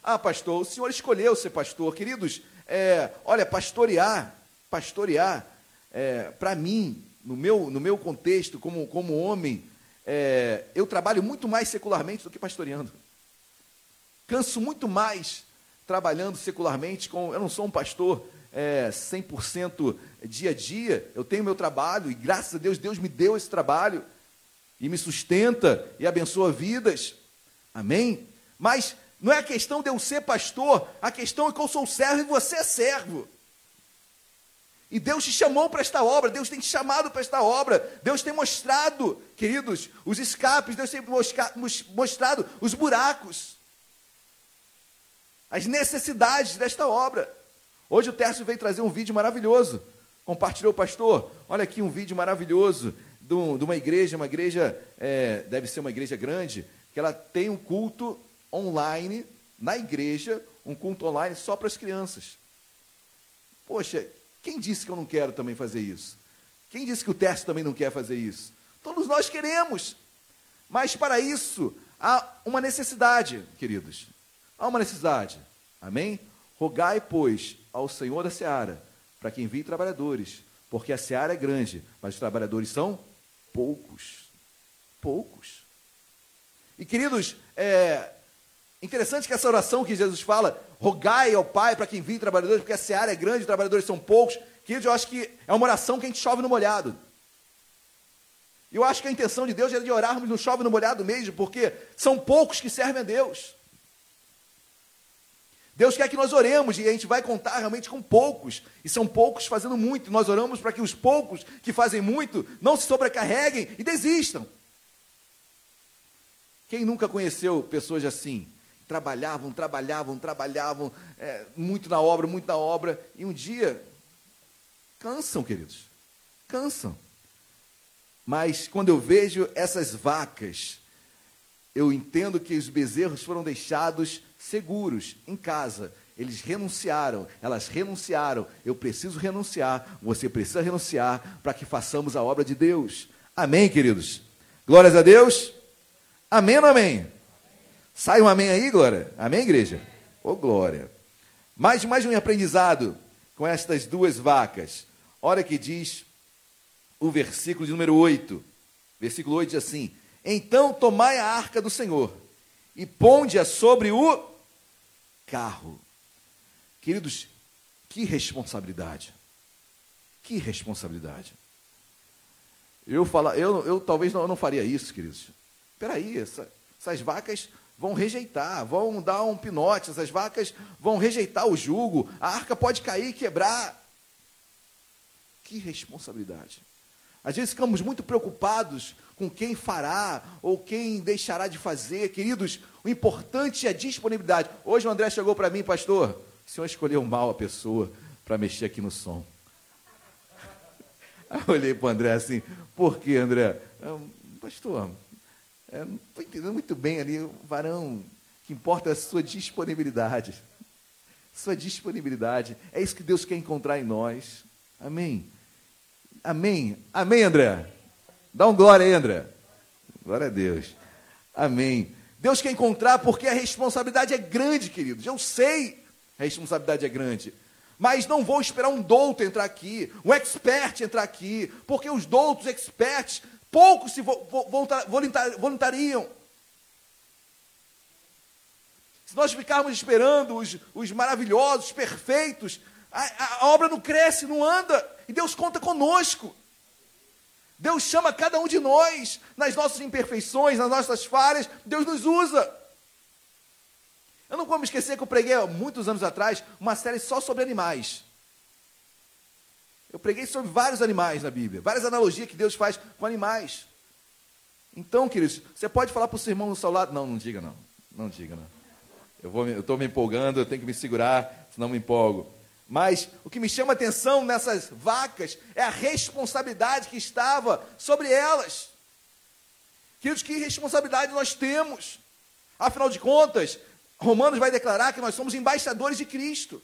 Ah, pastor, o senhor escolheu ser pastor. Queridos, é, olha, pastorear, pastorear, é, para mim, no meu, no meu contexto, como, como homem, é, eu trabalho muito mais secularmente do que pastoreando. Canso muito mais trabalhando secularmente. Com, eu não sou um pastor é, 100% dia a dia. Eu tenho meu trabalho e, graças a Deus, Deus me deu esse trabalho e me sustenta e abençoa vidas. Amém? Mas não é a questão de eu ser pastor, a questão é que eu sou servo e você é servo. E Deus te chamou para esta obra, Deus tem te chamado para esta obra, Deus tem mostrado, queridos, os escapes, Deus tem mostrado os buracos, as necessidades desta obra. Hoje o Tércio veio trazer um vídeo maravilhoso, compartilhou, pastor, olha aqui um vídeo maravilhoso de, uma igreja, uma igreja, é, deve ser uma igreja grande, que ela tem um culto online, na igreja, um culto online só para as crianças. Poxa, quem disse que eu não quero também fazer isso? Quem disse que o Tércio também não quer fazer isso? Todos nós queremos. Mas para isso há uma necessidade, queridos. Há uma necessidade. Amém? Rogai, pois, ao Senhor da seara, para que envie trabalhadores, porque a seara é grande, mas os trabalhadores são poucos. Poucos. E, queridos, é interessante que essa oração que Jesus fala, rogai ao Pai para que envie trabalhadores, porque a seara é grande, os trabalhadores são poucos. Queridos, eu acho que é uma oração que a gente chove no molhado. E eu acho que a intenção de Deus é de orarmos no chove no molhado mesmo, porque são poucos que servem a Deus. Deus quer que nós oremos e a gente vai contar realmente com poucos, e são poucos fazendo muito. Nós oramos para que os poucos que fazem muito não se sobrecarreguem e desistam. Quem nunca conheceu pessoas assim? Trabalhavam, trabalhavam, trabalhavam, é, muito na obra, muito na obra, e um dia cansam, queridos, cansam. Mas quando eu vejo essas vacas, eu entendo que os bezerros foram deixados seguros em casa. Eles renunciaram, elas renunciaram. Eu preciso renunciar, você precisa renunciar para que façamos a obra de Deus. Amém, queridos? Glórias a Deus. Amém ou amém? Sai um amém aí, Glória? Amém, igreja? Ô, glória. Mais, mais um aprendizado com estas duas vacas. Olha que diz o versículo de número 8. Versículo 8 diz assim: Então tomai a arca do Senhor e ponde-a sobre o carro. Queridos, que responsabilidade. Que responsabilidade. Eu, fala, eu, eu talvez não, eu não faria isso, queridos. Espera aí, essa, essas vacas vão rejeitar, vão dar um pinote, essas vacas vão rejeitar o jugo, a arca pode cair e quebrar. Que responsabilidade. Às vezes ficamos muito preocupados com quem fará ou quem deixará de fazer. Queridos, o importante é a disponibilidade. Hoje o André chegou para mim, pastor, o senhor escolheu mal a pessoa para mexer aqui no som. Aí eu olhei para o André assim, por que, André? Pastor, é, não estou entendendo muito bem ali, varão, que importa é a sua disponibilidade. Sua disponibilidade. É isso que Deus quer encontrar em nós. Amém. Amém. Amém, André. Dá um glória aí, André. Glória a Deus. Amém. Deus quer encontrar porque a responsabilidade é grande, queridos. Eu sei a responsabilidade é grande. Mas não vou esperar um douto entrar aqui, um expert entrar aqui, porque os doutos, experts, poucos se voluntariam. Se nós ficarmos esperando os, os maravilhosos, perfeitos, a, a obra não cresce, não anda, e Deus conta conosco. Deus chama cada um de nós, nas nossas imperfeições, nas nossas falhas, Deus nos usa. Eu não vou me esquecer que eu preguei há muitos anos atrás uma série só sobre animais. Eu preguei sobre vários animais na Bíblia, várias analogias que Deus faz com animais. Então, queridos, você pode falar para o seu irmão no seu lado. Não, não diga não. Não diga não. Eu estou me empolgando, eu tenho que me segurar, senão me empolgo. Mas o que me chama a atenção nessas vacas é a responsabilidade que estava sobre elas. Queridos, que responsabilidade nós temos? Afinal de contas, Romanos vai declarar que nós somos embaixadores de Cristo.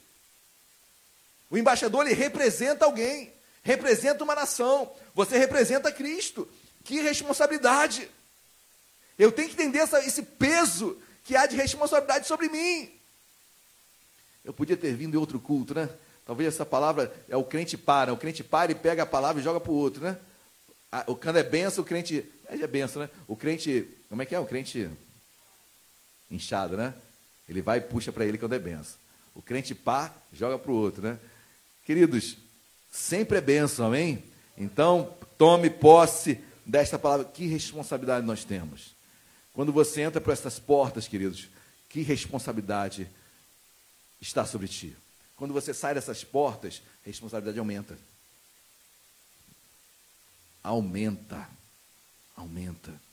O embaixador ele representa alguém, representa uma nação. Você representa Cristo. Que responsabilidade! Eu tenho que entender essa, esse peso que há de responsabilidade sobre mim. Eu podia ter vindo em outro culto, né? Talvez essa palavra é o crente para. O crente para e pega a palavra e joga para o outro, né? O quando é benção, o crente. É benção, né? O crente. Como é que é? O crente inchado, né? Ele vai e puxa para ele quando é benção. O crente pá, joga para o outro, né? Queridos, sempre é benção, amém? Então, tome posse desta palavra. Que responsabilidade nós temos. Quando você entra por essas portas, queridos, que responsabilidade está sobre ti. Quando você sai dessas portas, a responsabilidade aumenta. Aumenta. Aumenta.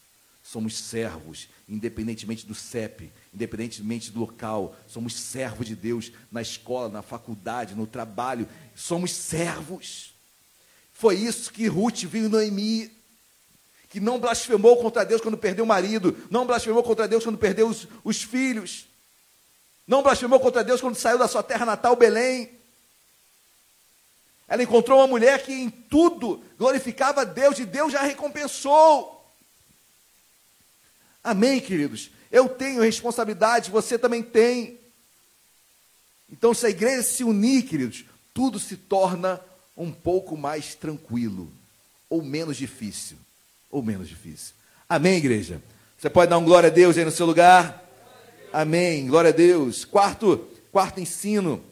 Somos servos, independentemente do CEP, independentemente do local. Somos servos de Deus na escola, na faculdade, no trabalho. Somos servos. Foi isso que Ruth viu em Noemi. Que não blasfemou contra Deus quando perdeu o marido, não blasfemou contra Deus quando perdeu os, os filhos, não blasfemou contra Deus quando saiu da sua terra natal, Belém. Ela encontrou uma mulher que em tudo glorificava a Deus e Deus já recompensou. Amém, queridos? Eu tenho responsabilidade, você também tem. Então, se a igreja se unir, queridos, tudo se torna um pouco mais tranquilo, ou menos difícil, ou menos difícil. Amém, igreja? Você pode dar um glória a Deus aí no seu lugar? Amém, glória a Deus. Quarto, quarto ensino.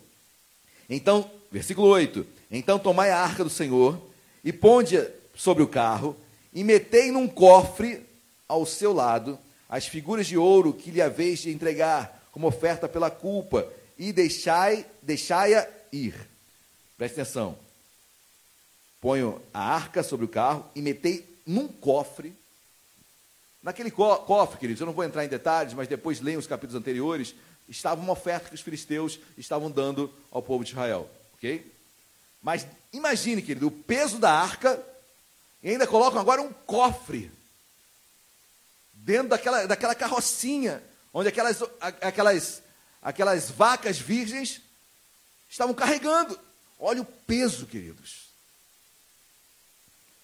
Então, versículo 8. Então tomai a arca do Senhor e ponde sobre o carro e metei num cofre ao seu lado as figuras de ouro que lhe haveis de entregar como oferta pela culpa, e deixai, deixai-a ir. Preste atenção. Ponho a arca sobre o carro e metei num cofre. Naquele co cofre, queridos, eu não vou entrar em detalhes, mas depois leiam os capítulos anteriores, estava uma oferta que os filisteus estavam dando ao povo de Israel, ok? Mas imagine, querido, o peso da arca, e ainda colocam agora um cofre dentro daquela, daquela carrocinha, onde aquelas, aquelas, aquelas vacas virgens estavam carregando. Olha o peso, queridos.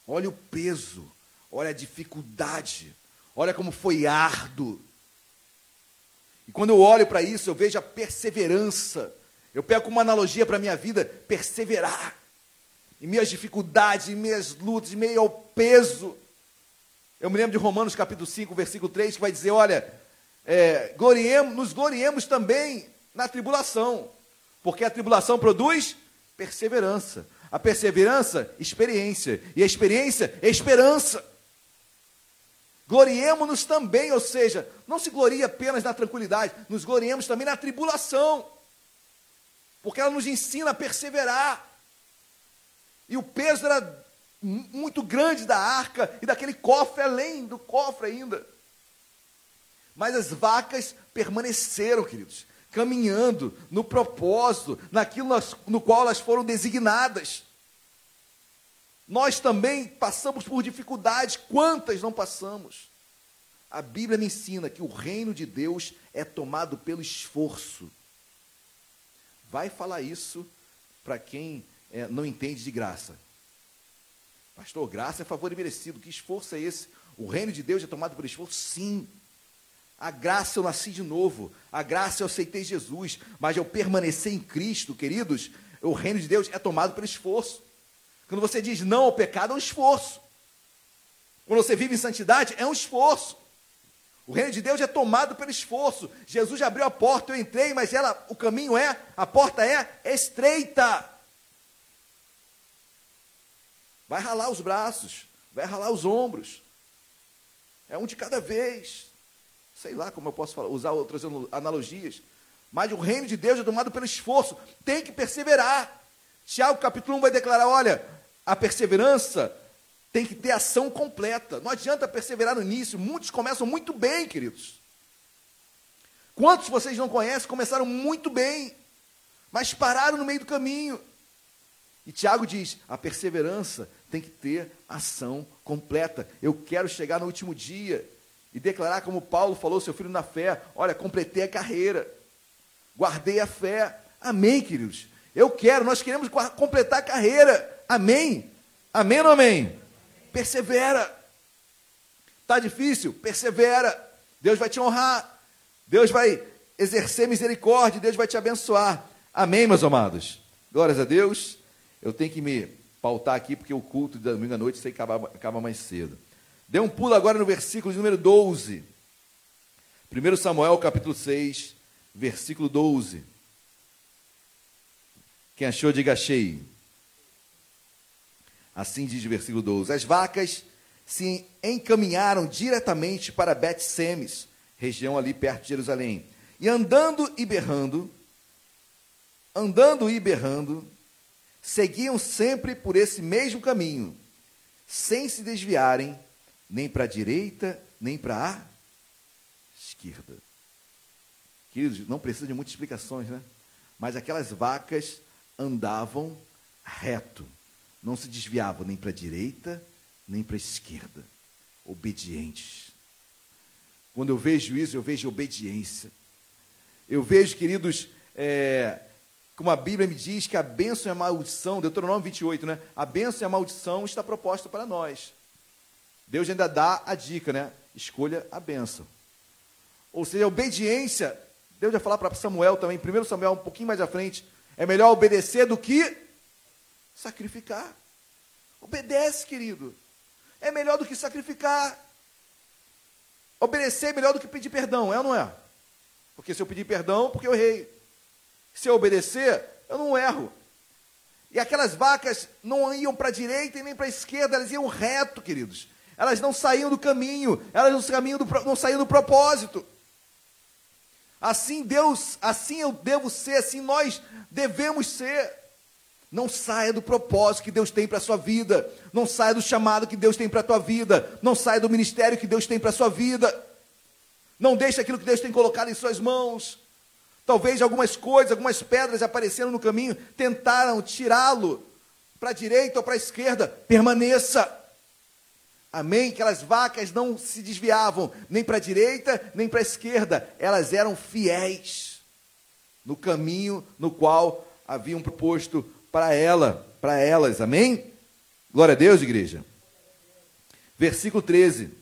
Olha o peso. olha a dificuldade, olha como foi árduo. E quando eu olho para isso, eu vejo a perseverança. Eu pego uma analogia para a minha vida, perseverar. Em minhas dificuldades, em minhas lutas, em meio ao peso. Eu me lembro de Romanos capítulo 5, versículo 3, que vai dizer, olha, é, gloriemos, nos gloriemos também na tribulação, porque a tribulação produz perseverança. A perseverança, experiência. E a experiência, esperança. Gloriemos-nos também, ou seja, não se gloria apenas na tranquilidade, nos gloriemos também na tribulação, porque ela nos ensina a perseverar. E o peso era muito grande da arca e daquele cofre, além do cofre ainda. Mas as vacas permaneceram, queridos, caminhando no propósito, naquilo no qual elas foram designadas. Nós também passamos por dificuldades, quantas não passamos? A Bíblia me ensina que o reino de Deus é tomado pelo esforço. Vai falar isso para quem é, não entende de graça. Pastor, graça é favor imerecido. Que esforço é esse? O reino de Deus é tomado pelo esforço? Sim. A graça eu nasci de novo, a graça eu aceitei Jesus, mas eu permanecer em Cristo, queridos, o reino de Deus é tomado pelo esforço. Quando você diz não ao pecado, é um esforço. Quando você vive em santidade, é um esforço. O reino de Deus é tomado pelo esforço. Jesus abriu a porta, eu entrei, mas ela, o caminho é, a porta é estreita. Vai ralar os braços, vai ralar os ombros. É um de cada vez sei lá como eu posso falar, usar outras analogias, mas o reino de Deus é tomado pelo esforço, tem que perseverar. Tiago capítulo 1 vai declarar: olha, a perseverança tem que ter ação completa. Não adianta perseverar no início, muitos começam muito bem, queridos. Quantos vocês não conhecem começaram muito bem, mas pararam no meio do caminho? E Tiago diz: a perseverança tem que ter ação completa. Eu quero chegar no último dia e declarar como Paulo falou, seu filho na fé: olha, completei a carreira, guardei a fé. Amém, queridos? Eu quero, nós queremos completar a carreira. Amém? Amém ou não amém? Persevera. Está difícil? Persevera. Deus vai te honrar. Deus vai exercer misericórdia. Deus vai te abençoar. Amém, meus amados? Glórias a Deus. Eu tenho que me pautar aqui, porque o culto de domingo à noite sei acaba, acaba mais cedo. Dê um pulo agora no versículo número 12. 1 Samuel, capítulo 6, versículo 12. Quem achou, diga achei. Assim diz o versículo 12: As vacas se encaminharam diretamente para Bet-Semes, região ali perto de Jerusalém. E andando e berrando, andando e berrando, seguiam sempre por esse mesmo caminho, sem se desviarem nem para a direita, nem para a esquerda. Queridos, não precisa de muitas explicações, né? Mas aquelas vacas andavam reto, não se desviavam nem para a direita, nem para a esquerda. Obedientes. Quando eu vejo isso, eu vejo obediência. Eu vejo, queridos, é, como a Bíblia me diz que a bênção e a maldição, Deuteronômio 28, né? A bênção e a maldição está proposta para nós. Deus ainda dá a dica, né? Escolha a bênção. Ou seja, a obediência, Deus vai falar para Samuel também, 1 Samuel, um pouquinho mais à frente, é melhor obedecer do que sacrificar. Obedece, querido. É melhor do que sacrificar. Obedecer é melhor do que pedir perdão, é ou não é? Porque se eu pedir perdão, porque eu errei. Se eu obedecer, eu não erro. E aquelas vacas não iam para a direita e nem para a esquerda, elas iam reto, queridos elas não saíam do caminho, elas não saíam do, não saíam do propósito. Assim Deus, assim eu devo ser, assim nós devemos ser. Não saia do propósito que Deus tem para a sua vida. Não saia do chamado que Deus tem para a tua vida. Não saia do ministério que Deus tem para a sua vida. Não deixe aquilo que Deus tem colocado em suas mãos. Talvez algumas coisas, algumas pedras apareceram no caminho, tentaram tirá-lo para a direita ou para a esquerda. Permaneça. Amém? Aquelas vacas não se desviavam nem para a direita, nem para a esquerda. Elas eram fiéis no caminho no qual haviam proposto para ela, para elas. Amém? Glória a Deus, igreja. Versículo 13.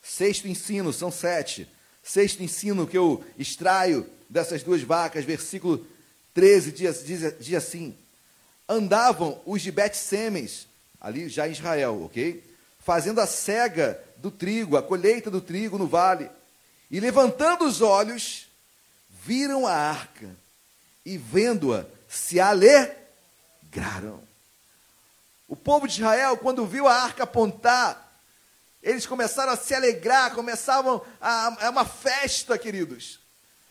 Sexto ensino, são sete. Sexto ensino que eu extraio dessas duas vacas, versículo 13 diz, diz, diz assim: Andavam os de Bet-Semes, ali já em Israel, ok? Fazendo a cega do trigo, a colheita do trigo no vale. E levantando os olhos, viram a arca e vendo-a, se alegraram. O povo de Israel, quando viu a arca apontar, eles começaram a se alegrar, começavam a, a uma festa, queridos.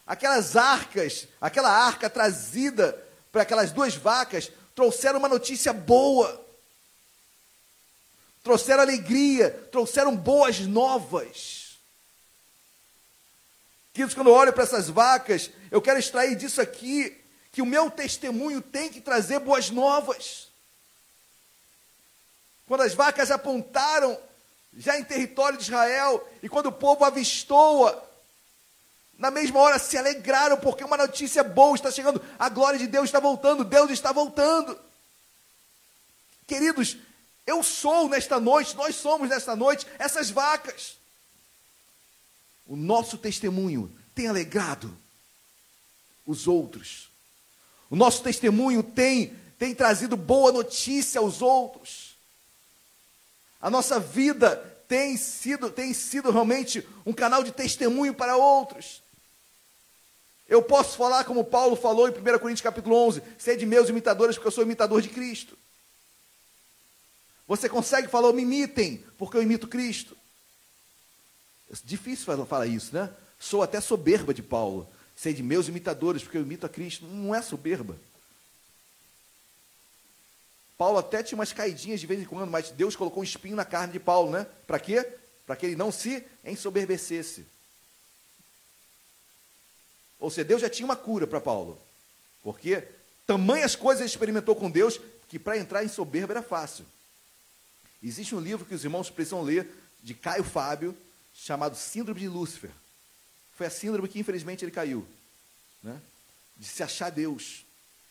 Aquelas arcas, aquela arca trazida para aquelas duas vacas, trouxeram uma notícia boa. Trouxeram alegria, trouxeram boas novas. Queridos, quando eu olho para essas vacas, eu quero extrair disso aqui que o meu testemunho tem que trazer boas novas. Quando as vacas apontaram já em território de Israel, e quando o povo avistou-a, na mesma hora se alegraram, porque uma notícia boa está chegando, a glória de Deus está voltando, Deus está voltando. Queridos, eu sou nesta noite, nós somos nesta noite essas vacas. O nosso testemunho tem alegrado os outros. O nosso testemunho tem, tem trazido boa notícia aos outros. A nossa vida tem sido, tem sido realmente um canal de testemunho para outros. Eu posso falar como Paulo falou em 1 Coríntios capítulo 11, de meus imitadores porque eu sou imitador de Cristo. Você consegue falar, me imitem, porque eu imito Cristo. É difícil falar isso, né? Sou até soberba de Paulo. de meus imitadores, porque eu imito a Cristo. Não é soberba. Paulo até tinha umas caidinhas de vez em quando, mas Deus colocou um espinho na carne de Paulo, né? Para quê? Para que ele não se ensoberbecesse. Ou seja, Deus já tinha uma cura para Paulo. Porque tamanhas coisas ele experimentou com Deus que para entrar em soberba era fácil. Existe um livro que os irmãos precisam ler, de Caio Fábio, chamado Síndrome de Lúcifer. Foi a síndrome que infelizmente ele caiu. Né? De se achar Deus,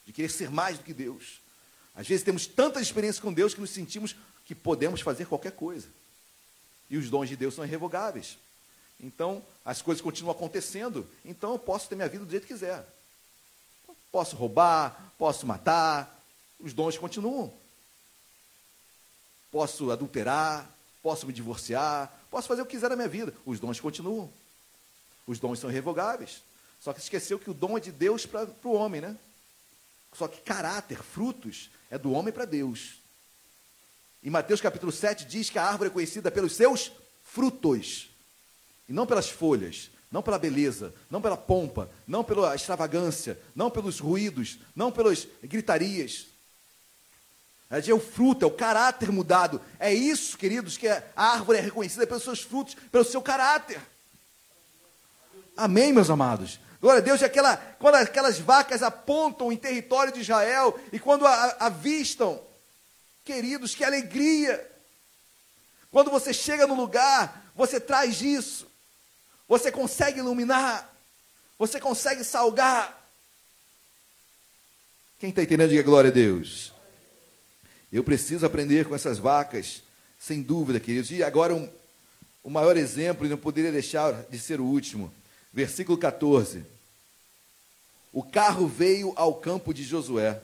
de querer ser mais do que Deus. Às vezes temos tanta experiência com Deus que nos sentimos que podemos fazer qualquer coisa. E os dons de Deus são irrevogáveis. Então, as coisas continuam acontecendo, então eu posso ter minha vida do jeito que quiser. Posso roubar, posso matar, os dons continuam. Posso adulterar, posso me divorciar, posso fazer o que quiser na minha vida, os dons continuam. Os dons são irrevogáveis. Só que esqueceu que o dom é de Deus para o homem, né? Só que caráter, frutos, é do homem para Deus. Em Mateus capítulo 7 diz que a árvore é conhecida pelos seus frutos, e não pelas folhas, não pela beleza, não pela pompa, não pela extravagância, não pelos ruídos, não pelas gritarias. É o fruto, é o caráter mudado. É isso, queridos, que a árvore é reconhecida pelos seus frutos, pelo seu caráter. Amém, meus amados? Glória a Deus, aquela, quando aquelas vacas apontam em território de Israel e quando a, avistam, queridos, que alegria. Quando você chega no lugar, você traz isso. Você consegue iluminar. Você consegue salgar. Quem está entendendo, diga glória a Deus. Eu preciso aprender com essas vacas, sem dúvida, queridos. E agora, um, o maior exemplo, e não poderia deixar de ser o último. Versículo 14. O carro veio ao campo de Josué,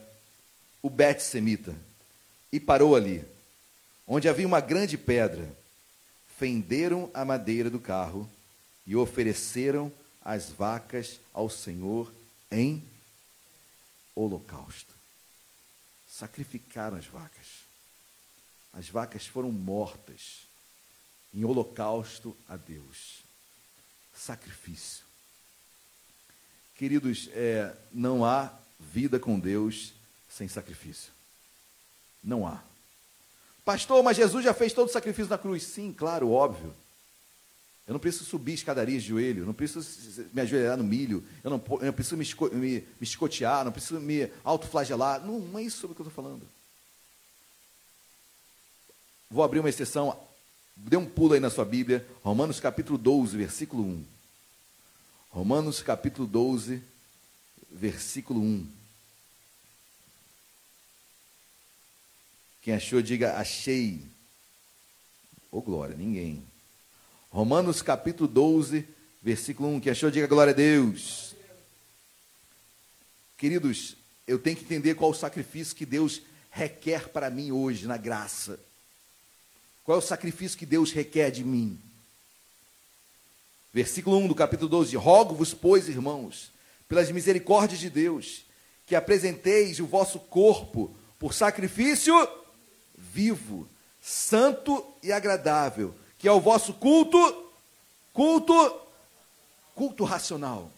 o Bet-Semita, e parou ali, onde havia uma grande pedra. Fenderam a madeira do carro e ofereceram as vacas ao Senhor em holocausto. Sacrificaram as vacas. As vacas foram mortas em holocausto a Deus sacrifício. Queridos, é, não há vida com Deus sem sacrifício. Não há. Pastor, mas Jesus já fez todo o sacrifício na cruz. Sim, claro, óbvio. Eu não preciso subir escadarias de joelho, não preciso me ajoelhar no milho, eu não, eu não preciso me, me, me escotear, não preciso me autoflagelar. Não, não é isso sobre o que eu estou falando. Vou abrir uma exceção Dê um pulo aí na sua Bíblia, Romanos capítulo 12, versículo 1. Romanos capítulo 12, versículo 1. Quem achou, diga achei. Ô glória, ninguém. Romanos capítulo 12, versículo 1. Quem achou, diga glória a Deus. Queridos, eu tenho que entender qual o sacrifício que Deus requer para mim hoje, na graça. Qual é o sacrifício que Deus requer de mim? Versículo 1 do capítulo 12: Rogo-vos, pois, irmãos, pelas misericórdias de Deus, que apresenteis o vosso corpo por sacrifício vivo, santo e agradável, que é o vosso culto, culto, culto racional.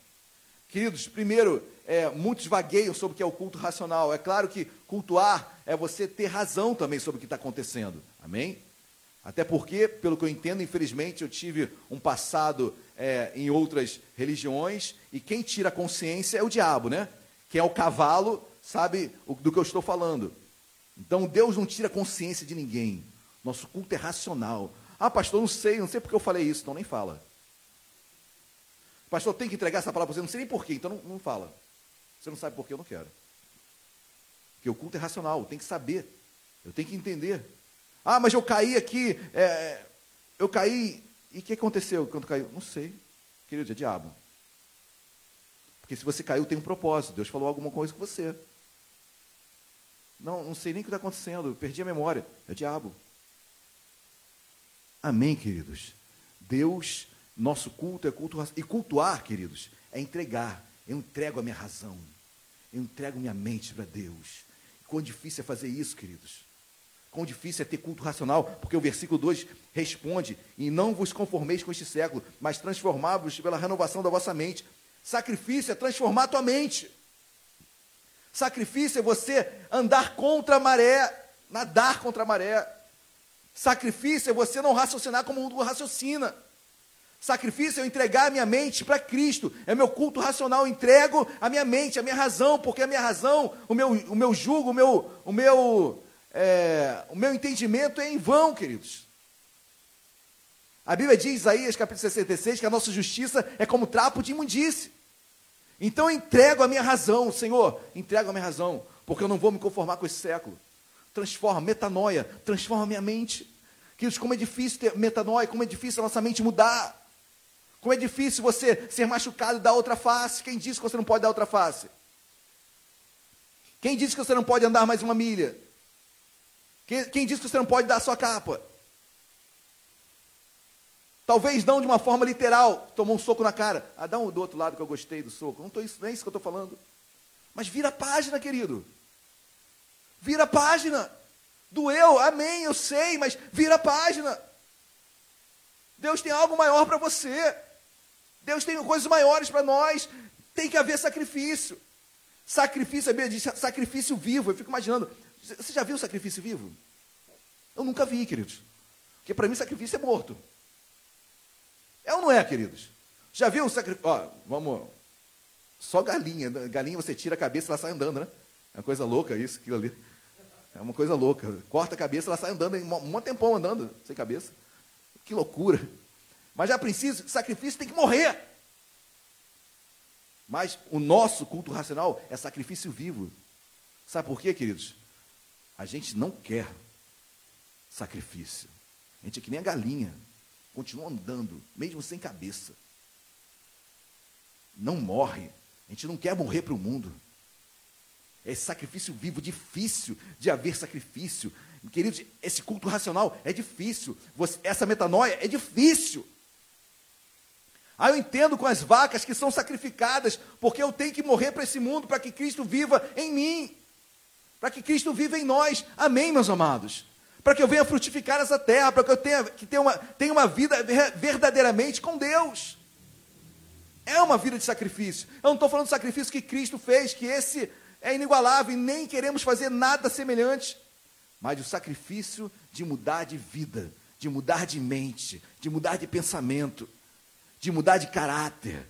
Queridos, primeiro, é, muitos vagueiam sobre o que é o culto racional. É claro que cultuar é você ter razão também sobre o que está acontecendo. Amém? Até porque, pelo que eu entendo, infelizmente, eu tive um passado é, em outras religiões e quem tira a consciência é o diabo, né? Quem é o cavalo sabe do que eu estou falando. Então, Deus não tira a consciência de ninguém. Nosso culto é racional. Ah, pastor, não sei, não sei porque eu falei isso. Então, nem fala. Pastor, tem que entregar essa palavra para você, não sei nem porquê, então não, não fala. Você não sabe por que eu não quero. Porque o culto é racional, tem que saber. Eu tenho que entender. Ah, mas eu caí aqui, é, eu caí, e o que aconteceu quando caiu? Não sei, querido, é diabo. Porque se você caiu, tem um propósito. Deus falou alguma coisa com você. Não, não sei nem o que está acontecendo, perdi a memória. É diabo. Amém, queridos? Deus, nosso culto é culto. E cultuar, queridos, é entregar. Eu entrego a minha razão. Eu entrego minha mente para Deus. Quão difícil é fazer isso, queridos. Quão difícil é ter culto racional, porque o versículo 2 responde: E não vos conformeis com este século, mas transformai-vos pela renovação da vossa mente. Sacrifício é transformar a tua mente. Sacrifício é você andar contra a maré, nadar contra a maré. Sacrifício é você não raciocinar como o mundo raciocina. Sacrifício é eu entregar a minha mente para Cristo. É meu culto racional. Eu entrego a minha mente, a minha razão, porque a minha razão, o meu, o meu jugo, o meu, o meu é, o meu entendimento é em vão, queridos. A Bíblia diz, Isaías capítulo 66, que a nossa justiça é como trapo de imundície. Então eu entrego a minha razão, Senhor, entrego a minha razão, porque eu não vou me conformar com esse século. Transforma, metanoia, transforma minha mente. Queridos, como é difícil ter metanoia, como é difícil a nossa mente mudar. Como é difícil você ser machucado e dar outra face. Quem disse que você não pode dar outra face? Quem disse que você não pode andar mais uma milha? Quem, quem disse que você não pode dar a sua capa? Talvez não de uma forma literal, tomou um soco na cara. Ah, dá um do outro lado que eu gostei do soco. Não, tô, isso, não é isso que eu estou falando. Mas vira a página, querido. Vira a página. Doeu, amém, eu sei, mas vira a página. Deus tem algo maior para você. Deus tem coisas maiores para nós. Tem que haver sacrifício. Sacrifício, a Bíblia diz sacrifício vivo. Eu fico imaginando, você já viu sacrifício vivo? Eu nunca vi, queridos. Porque para mim sacrifício é morto. É ou não é, queridos? Já viu sacrifício? Ó, vamos. Só galinha. Galinha você tira a cabeça e ela sai andando, né? É uma coisa louca isso, aquilo ali. É uma coisa louca. Corta a cabeça, ela sai andando, um tempão andando sem cabeça. Que loucura. Mas já precisa, sacrifício tem que morrer. Mas o nosso culto racional é sacrifício vivo. Sabe por quê, queridos? A gente não quer sacrifício. A gente é que nem a galinha, continua andando, mesmo sem cabeça. Não morre. A gente não quer morrer para o mundo. É sacrifício vivo, difícil de haver sacrifício. Queridos, esse culto racional é difícil. Você, essa metanoia é difícil. Ah, eu entendo com as vacas que são sacrificadas, porque eu tenho que morrer para esse mundo, para que Cristo viva em mim para que Cristo viva em nós. Amém, meus amados? Para que eu venha frutificar essa terra, para que eu tenha, que tenha, uma, tenha uma vida verdadeiramente com Deus. É uma vida de sacrifício. Eu não estou falando do sacrifício que Cristo fez, que esse é inigualável e nem queremos fazer nada semelhante. Mas o sacrifício de mudar de vida, de mudar de mente, de mudar de pensamento, de mudar de caráter.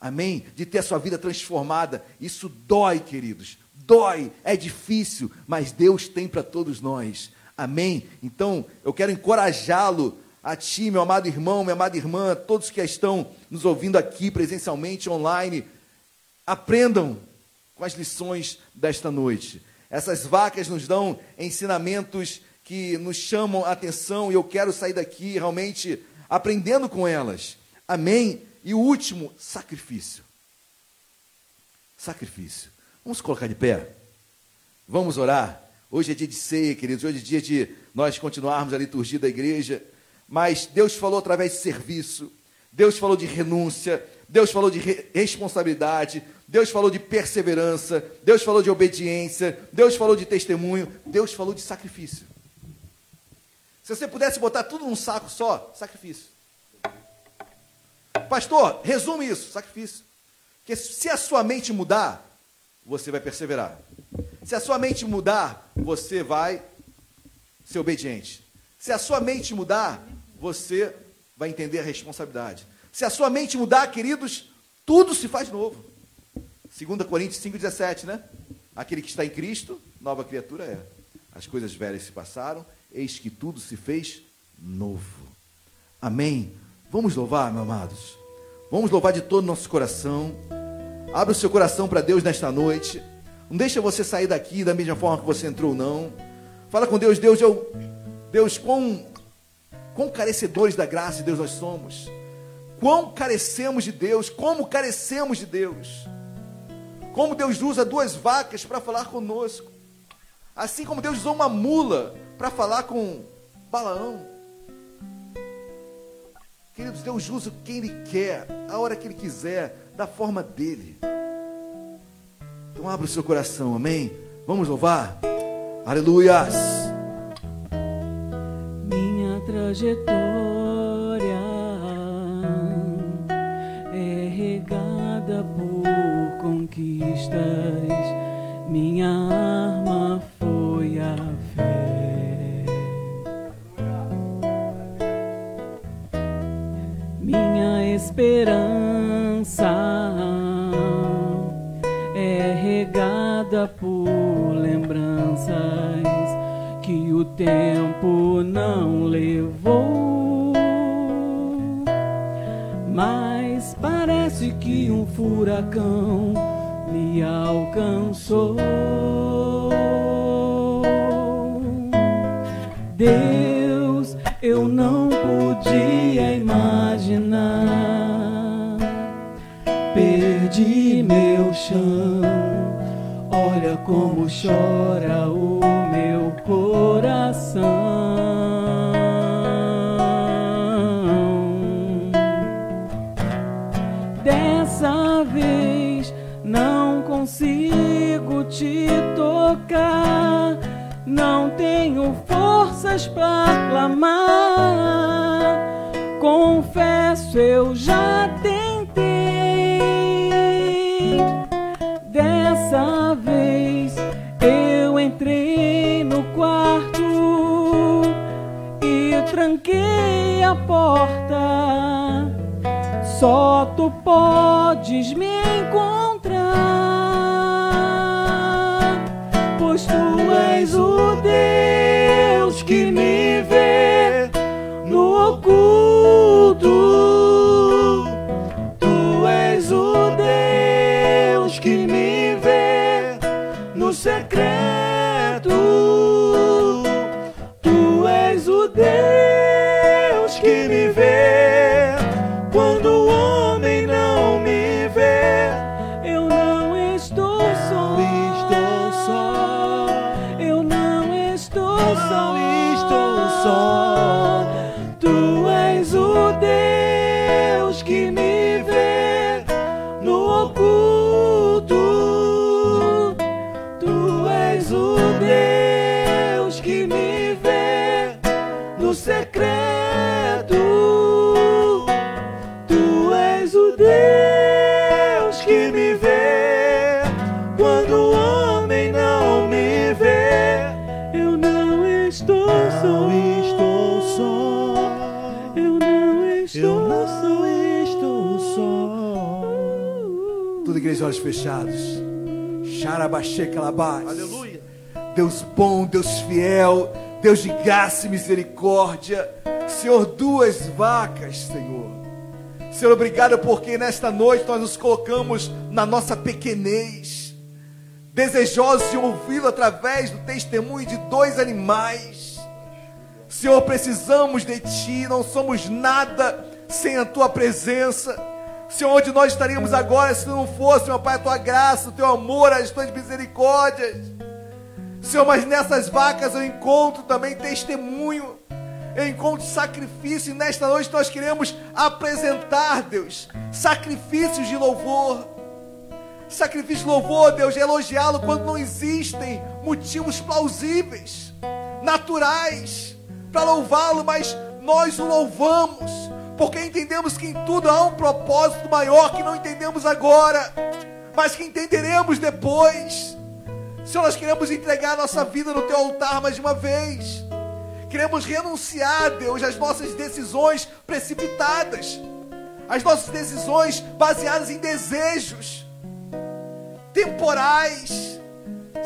Amém? De ter a sua vida transformada. Isso dói, queridos dói, é difícil, mas Deus tem para todos nós. Amém? Então, eu quero encorajá-lo, a ti, meu amado irmão, minha amada irmã, todos que estão nos ouvindo aqui presencialmente, online, aprendam com as lições desta noite. Essas vacas nos dão ensinamentos que nos chamam a atenção e eu quero sair daqui realmente aprendendo com elas. Amém? E o último, sacrifício. Sacrifício. Vamos colocar de pé? Vamos orar? Hoje é dia de ceia, queridos. Hoje é dia de nós continuarmos a liturgia da igreja. Mas Deus falou através de serviço. Deus falou de renúncia. Deus falou de re responsabilidade. Deus falou de perseverança. Deus falou de obediência. Deus falou de testemunho. Deus falou de sacrifício. Se você pudesse botar tudo num saco só, sacrifício. Pastor, resume isso: sacrifício. Porque se a sua mente mudar, você vai perseverar. Se a sua mente mudar, você vai ser obediente. Se a sua mente mudar, você vai entender a responsabilidade. Se a sua mente mudar, queridos, tudo se faz novo. 2 Coríntios 5,17, né? Aquele que está em Cristo, nova criatura é. As coisas velhas se passaram, eis que tudo se fez novo. Amém? Vamos louvar, meus amados. Vamos louvar de todo o nosso coração. Abra o seu coração para Deus nesta noite. Não deixa você sair daqui da mesma forma que você entrou, não. Fala com Deus, Deus, eu, Deus, quão, quão carecedores da graça de Deus nós somos. Quão carecemos de Deus, como carecemos de Deus. Como Deus usa duas vacas para falar conosco. Assim como Deus usou uma mula para falar com Balaão. Queridos, Deus usa quem Ele quer, a hora que Ele quiser, da forma dele. Então abra o seu coração, amém? Vamos louvar? Aleluias! Minha trajetória é regada por conquistas. Minha arma foi a fé. Minha esperança é regada por lembranças que o tempo não levou. Mas parece que um furacão me alcançou. Deus, eu não podia imaginar. Perdi meu chão. Olha como chora o meu coração. Te tocar. Não tenho forças para clamar. Confesso, eu já tentei. Dessa vez eu entrei no quarto e tranquei a porta. Só tu podes me encontrar, és o Deus igreja, olhos fechados. Xarabaxê calabás. Aleluia. Deus bom, Deus fiel, Deus de graça e misericórdia. Senhor, duas vacas, Senhor. Senhor, obrigado porque nesta noite nós nos colocamos na nossa pequenez, desejosos de ouvi-lo através do testemunho de dois animais. Senhor, precisamos de Ti, não somos nada sem a Tua presença. Senhor, onde nós estaríamos agora se não fosse, meu Pai, a Tua graça, o Teu amor, as Tuas misericórdias. Senhor, mas nessas vacas eu encontro também testemunho, eu encontro sacrifício, e nesta noite nós queremos apresentar, Deus, sacrifícios de louvor. Sacrifício de louvor, Deus, de elogiá-lo quando não existem motivos plausíveis, naturais, para louvá-lo, mas nós o louvamos, porque entendemos que em tudo há um propósito maior que não entendemos agora, mas que entenderemos depois. Senhor, nós queremos entregar nossa vida no teu altar mais uma vez. Queremos renunciar, Deus, às nossas decisões precipitadas, às nossas decisões baseadas em desejos temporais.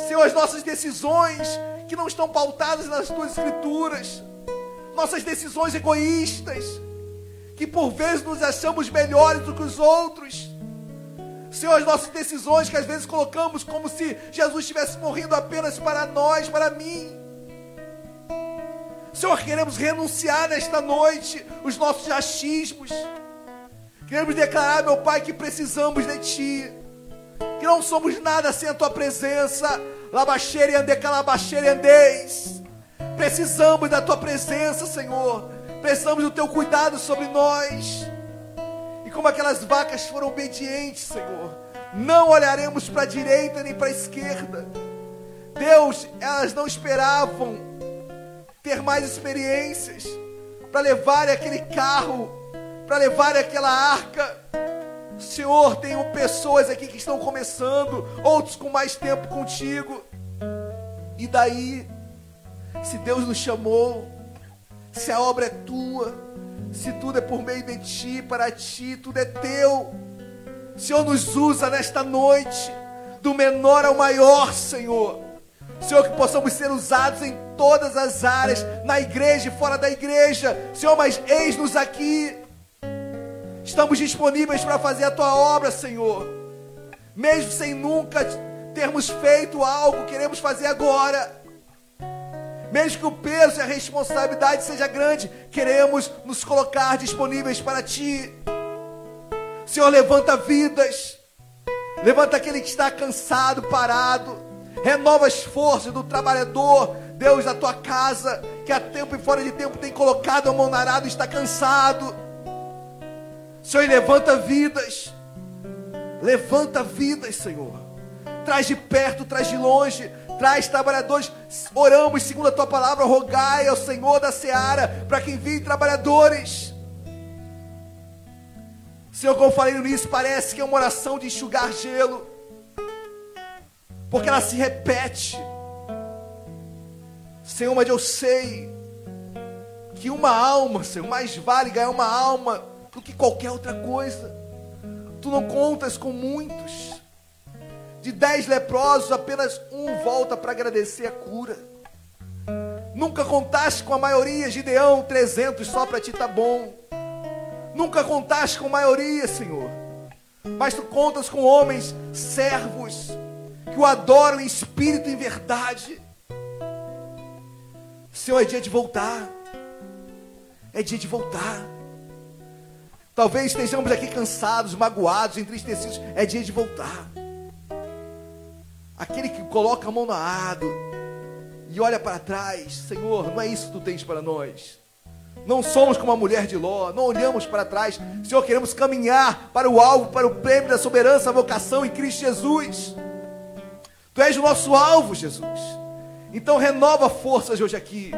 Senhor, as nossas decisões que não estão pautadas nas tuas escrituras, nossas decisões egoístas, que por vezes nos achamos melhores do que os outros. Senhor, as nossas decisões que às vezes colocamos como se Jesus estivesse morrendo apenas para nós, para mim. Senhor, queremos renunciar nesta noite os nossos achismos. Queremos declarar, meu Pai, que precisamos de Ti. Que não somos nada sem a Tua presença. Labaxeira e ande, andeis. Precisamos da Tua presença, Senhor. Precisamos do Teu cuidado sobre nós como aquelas vacas foram obedientes, Senhor. Não olharemos para a direita nem para a esquerda. Deus, elas não esperavam ter mais experiências para levar aquele carro, para levar aquela arca. Senhor, tenho pessoas aqui que estão começando, outros com mais tempo contigo. E daí, se Deus nos chamou, se a obra é tua, se tudo é por meio de ti, para ti, tudo é teu. Senhor, nos usa nesta noite, do menor ao maior, Senhor. Senhor, que possamos ser usados em todas as áreas, na igreja e fora da igreja. Senhor, mas eis-nos aqui. Estamos disponíveis para fazer a tua obra, Senhor. Mesmo sem nunca termos feito algo, queremos fazer agora. Mesmo que o peso e a responsabilidade seja grande, queremos nos colocar disponíveis para Ti. Senhor, levanta vidas. Levanta aquele que está cansado, parado. Renova as forças do trabalhador, Deus, da tua casa, que há tempo e fora de tempo tem colocado a mão na arada e está cansado. Senhor, levanta vidas. Levanta vidas, Senhor. Traz de perto, traz de longe Traz trabalhadores, oramos segundo a tua palavra, rogai ao Senhor da seara para que envie trabalhadores. Senhor, como falei no início, parece que é uma oração de enxugar gelo, porque ela se repete. Senhor, mas eu sei que uma alma, Senhor, mais vale ganhar uma alma do que qualquer outra coisa. Tu não contas com muitos. De dez leprosos, apenas um volta para agradecer a cura. Nunca contaste com a maioria, Gideão, 300 só para ti tá bom. Nunca contaste com a maioria, Senhor. Mas tu contas com homens servos que o adoram em espírito e em verdade. Senhor, é dia de voltar. É dia de voltar. Talvez estejamos aqui cansados, magoados, entristecidos. É dia de voltar. Aquele que coloca a mão no arado e olha para trás, Senhor, não é isso que tu tens para nós. Não somos como a mulher de Ló, não olhamos para trás. Senhor, queremos caminhar para o alvo, para o prêmio da soberana vocação em Cristo Jesus. Tu és o nosso alvo, Jesus. Então renova forças hoje aqui.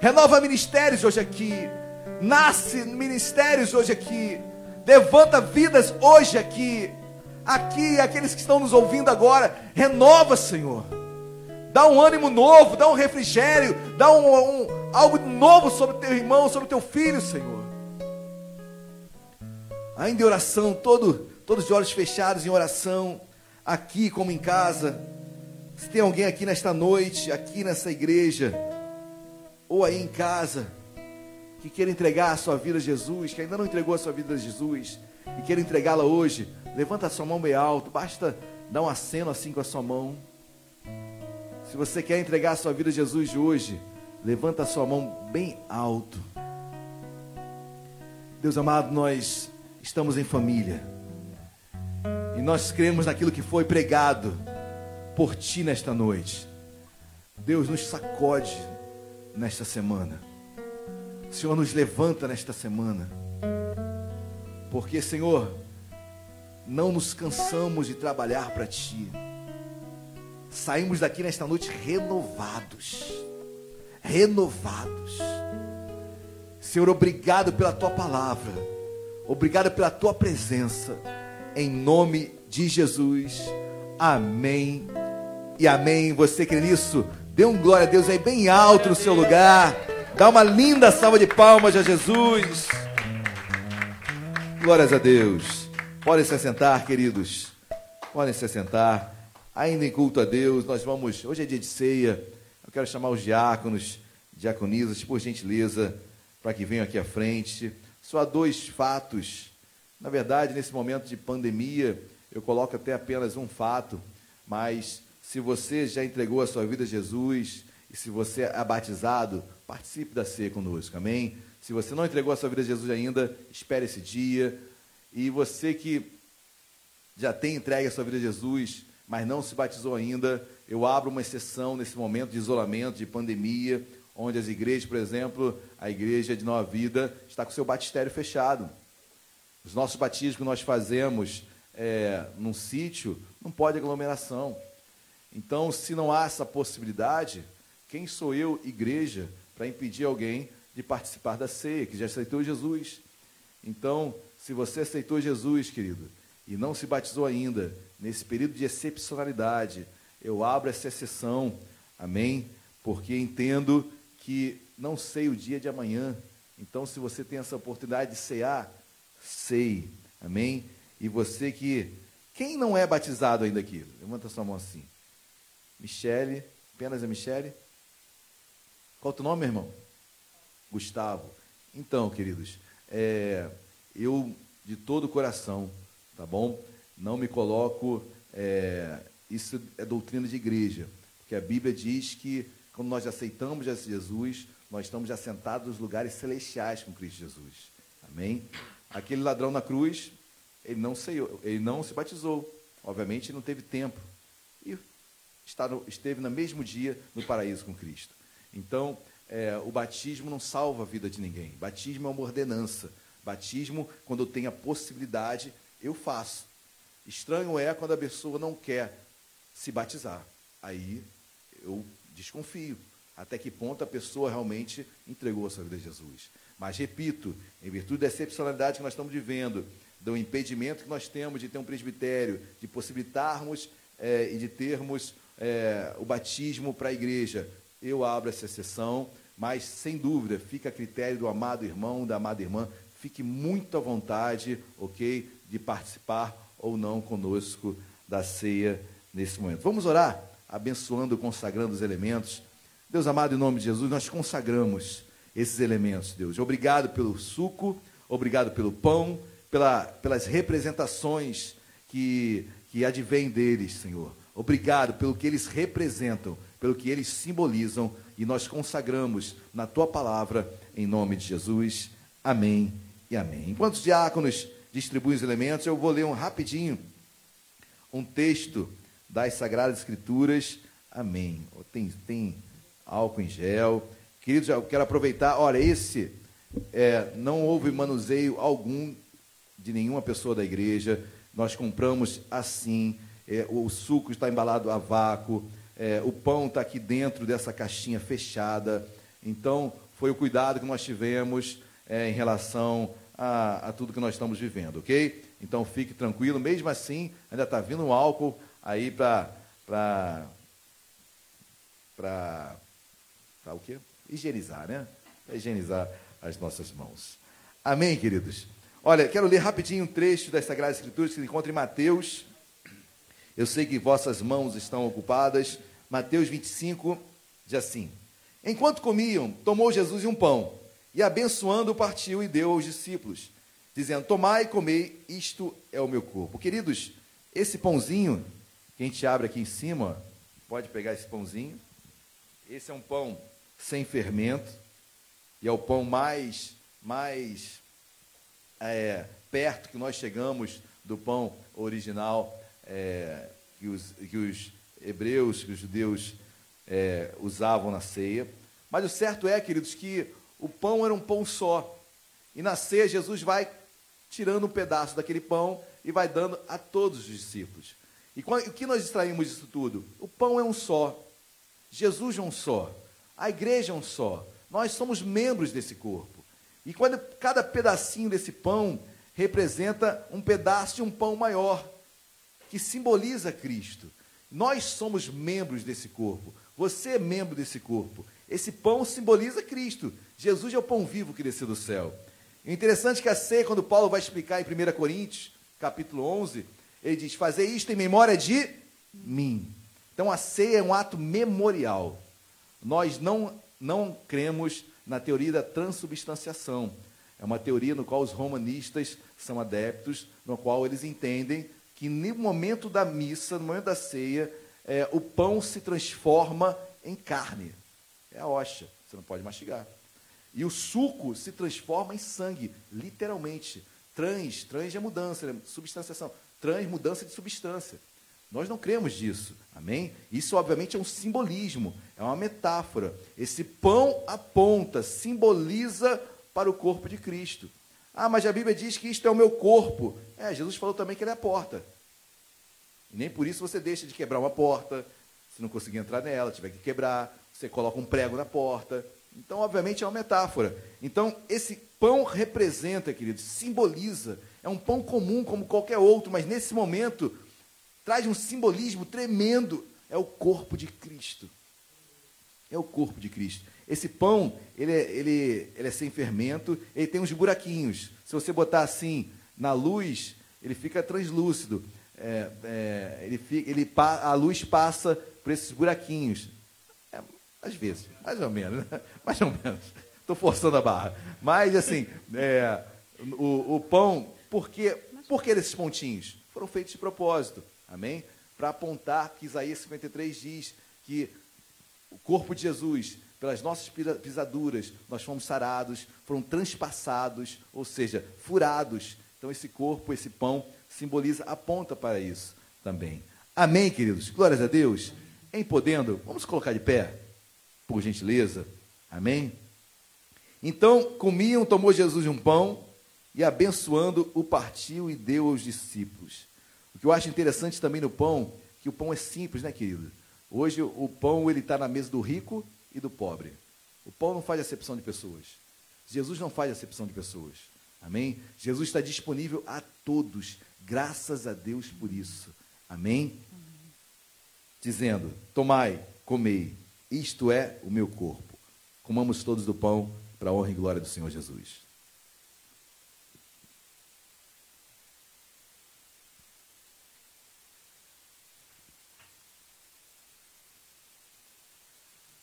Renova ministérios hoje aqui. Nasce ministérios hoje aqui. Levanta vidas hoje aqui aqui, aqueles que estão nos ouvindo agora, renova, Senhor. Dá um ânimo novo, dá um refrigério, dá um, um, algo novo sobre teu irmão, sobre teu filho, Senhor. Ainda em oração, todo, todos de olhos fechados em oração, aqui como em casa. Se tem alguém aqui nesta noite, aqui nessa igreja, ou aí em casa, que queira entregar a sua vida a Jesus, que ainda não entregou a sua vida a Jesus, e queira entregá-la hoje, Levanta a sua mão bem alto, basta dar um aceno assim com a sua mão. Se você quer entregar a sua vida a Jesus de hoje, levanta a sua mão bem alto. Deus amado, nós estamos em família. E nós cremos naquilo que foi pregado por ti nesta noite. Deus nos sacode nesta semana. O Senhor nos levanta nesta semana. Porque, Senhor, não nos cansamos de trabalhar para ti. Saímos daqui nesta noite renovados. Renovados. Senhor, obrigado pela tua palavra. Obrigado pela tua presença. Em nome de Jesus. Amém. E amém. Você crê nisso? Dê um glória a Deus aí bem alto no seu lugar. Dá uma linda salva de palmas a Jesus. Glórias a Deus. Podem se assentar, queridos. Podem se assentar. Ainda em culto a Deus, nós vamos. Hoje é dia de ceia. Eu quero chamar os diáconos, diaconisas, por gentileza, para que venham aqui à frente. Só há dois fatos. Na verdade, nesse momento de pandemia, eu coloco até apenas um fato, mas se você já entregou a sua vida a Jesus e se você é batizado, participe da ceia conosco, amém? Se você não entregou a sua vida a Jesus ainda, espere esse dia. E você que já tem entregue a sua vida a Jesus, mas não se batizou ainda, eu abro uma exceção nesse momento de isolamento, de pandemia, onde as igrejas, por exemplo, a igreja de Nova Vida está com seu batistério fechado. Os nossos batismos que nós fazemos é, num sítio, não pode aglomeração. Então, se não há essa possibilidade, quem sou eu, igreja, para impedir alguém de participar da ceia, que já aceitou Jesus? Então, se você aceitou Jesus, querido, e não se batizou ainda, nesse período de excepcionalidade, eu abro essa exceção, amém? Porque entendo que não sei o dia de amanhã. Então, se você tem essa oportunidade de cear, sei, amém? E você que. Quem não é batizado ainda aqui? Levanta sua mão assim. Michele, apenas a Michele. Qual é o teu nome, meu irmão? Gustavo. Então, queridos, é, eu de todo o coração, tá bom? Não me coloco, é, isso é doutrina de igreja, porque a Bíblia diz que quando nós aceitamos Jesus, nós estamos assentados nos lugares celestiais com Cristo Jesus. Amém? Aquele ladrão na cruz, ele não, seiou, ele não se batizou. Obviamente, não teve tempo. E esteve no mesmo dia no paraíso com Cristo. Então, é, o batismo não salva a vida de ninguém. Batismo é uma ordenança. Batismo, quando eu tenho a possibilidade, eu faço. Estranho é quando a pessoa não quer se batizar. Aí eu desconfio. Até que ponto a pessoa realmente entregou a sua vida a Jesus. Mas, repito, em virtude da excepcionalidade que nós estamos vivendo, do impedimento que nós temos de ter um presbitério, de possibilitarmos é, e de termos é, o batismo para a igreja, eu abro essa sessão, mas sem dúvida, fica a critério do amado irmão, da amada irmã, fique muito à vontade, ok, de participar ou não conosco da ceia nesse momento. Vamos orar, abençoando, consagrando os elementos. Deus amado, em nome de Jesus, nós consagramos esses elementos, Deus. Obrigado pelo suco, obrigado pelo pão, pela, pelas representações que, que advêm deles, Senhor. Obrigado pelo que eles representam, pelo que eles simbolizam, e nós consagramos na tua palavra, em nome de Jesus. Amém e amém. Enquanto os diáconos distribuem os elementos, eu vou ler um rapidinho um texto das Sagradas Escrituras. Amém. Tem, tem álcool em gel. Queridos, eu quero aproveitar. Olha, esse é, não houve manuseio algum de nenhuma pessoa da igreja. Nós compramos assim. É, o suco está embalado a vácuo. É, o pão está aqui dentro dessa caixinha fechada. Então, foi o cuidado que nós tivemos é, em relação a, a, tudo que nós estamos vivendo, ok? Então fique tranquilo, mesmo assim, ainda está vindo um álcool aí para. para. o quê? Higienizar, né? Para higienizar as nossas mãos. Amém, queridos? Olha, quero ler rapidinho um trecho das Sagradas Escrituras que se encontra em Mateus. Eu sei que vossas mãos estão ocupadas. Mateus 25 diz assim: Enquanto comiam, tomou Jesus um pão e abençoando, partiu e deu aos discípulos, dizendo: Tomai e comei, isto é o meu corpo. Queridos, esse pãozinho que a gente abre aqui em cima, pode pegar esse pãozinho. Esse é um pão sem fermento, e é o pão mais, mais é, perto que nós chegamos do pão original é, que, os, que os hebreus, que os judeus é, usavam na ceia. Mas o certo é, queridos, que o pão era um pão só. E na ceia, Jesus vai tirando um pedaço daquele pão e vai dando a todos os discípulos. E o que nós extraímos disso tudo? O pão é um só. Jesus é um só. A igreja é um só. Nós somos membros desse corpo. E quando cada pedacinho desse pão representa um pedaço de um pão maior, que simboliza Cristo. Nós somos membros desse corpo. Você é membro desse corpo. Esse pão simboliza Cristo. Jesus é o pão vivo que desceu do céu. É interessante que a ceia, quando Paulo vai explicar em 1 Coríntios, capítulo 11, ele diz: Fazer isto em memória de mim. Então a ceia é um ato memorial. Nós não, não cremos na teoria da transubstanciação. É uma teoria no qual os romanistas são adeptos, no qual eles entendem que no momento da missa, no momento da ceia, é, o pão se transforma em carne. É a hoxa, você não pode mastigar. E o suco se transforma em sangue, literalmente. Trans, trans é mudança, né? substanciação. Trans, mudança de substância. Nós não cremos disso, amém? Isso, obviamente, é um simbolismo, é uma metáfora. Esse pão aponta, simboliza para o corpo de Cristo. Ah, mas a Bíblia diz que isto é o meu corpo. É, Jesus falou também que ele é a porta. E nem por isso você deixa de quebrar uma porta. Se não conseguir entrar nela, tiver que quebrar, você coloca um prego na porta. Então, obviamente, é uma metáfora. Então, esse pão representa, queridos, simboliza. É um pão comum como qualquer outro, mas nesse momento traz um simbolismo tremendo. É o corpo de Cristo. É o corpo de Cristo. Esse pão, ele é, ele, ele é sem fermento, ele tem uns buraquinhos. Se você botar assim na luz, ele fica translúcido. É, é, ele fica, ele, a luz passa por esses buraquinhos. É, às vezes, mais ou menos, né? mais ou menos. Estou forçando a barra. Mas, assim, é, o, o pão, por que, esses pontinhos? Foram feitos de propósito. Amém? Para apontar que Isaías 53 diz que o corpo de Jesus, pelas nossas pisaduras, nós fomos sarados, foram transpassados, ou seja, furados. Então, esse corpo, esse pão, simboliza, aponta para isso também. Amém, queridos? Glórias a Deus. Em podendo, vamos colocar de pé, por gentileza. Amém? Então, comiam, tomou Jesus um pão e, abençoando, o partiu e deu aos discípulos. O que eu acho interessante também no pão, que o pão é simples, né, querido? Hoje o pão ele está na mesa do rico e do pobre. O pão não faz acepção de pessoas. Jesus não faz acepção de pessoas. Amém? Jesus está disponível a todos. Graças a Deus por isso. Amém? Dizendo: Tomai, comei, isto é o meu corpo. Comamos todos do pão para a honra e glória do Senhor Jesus.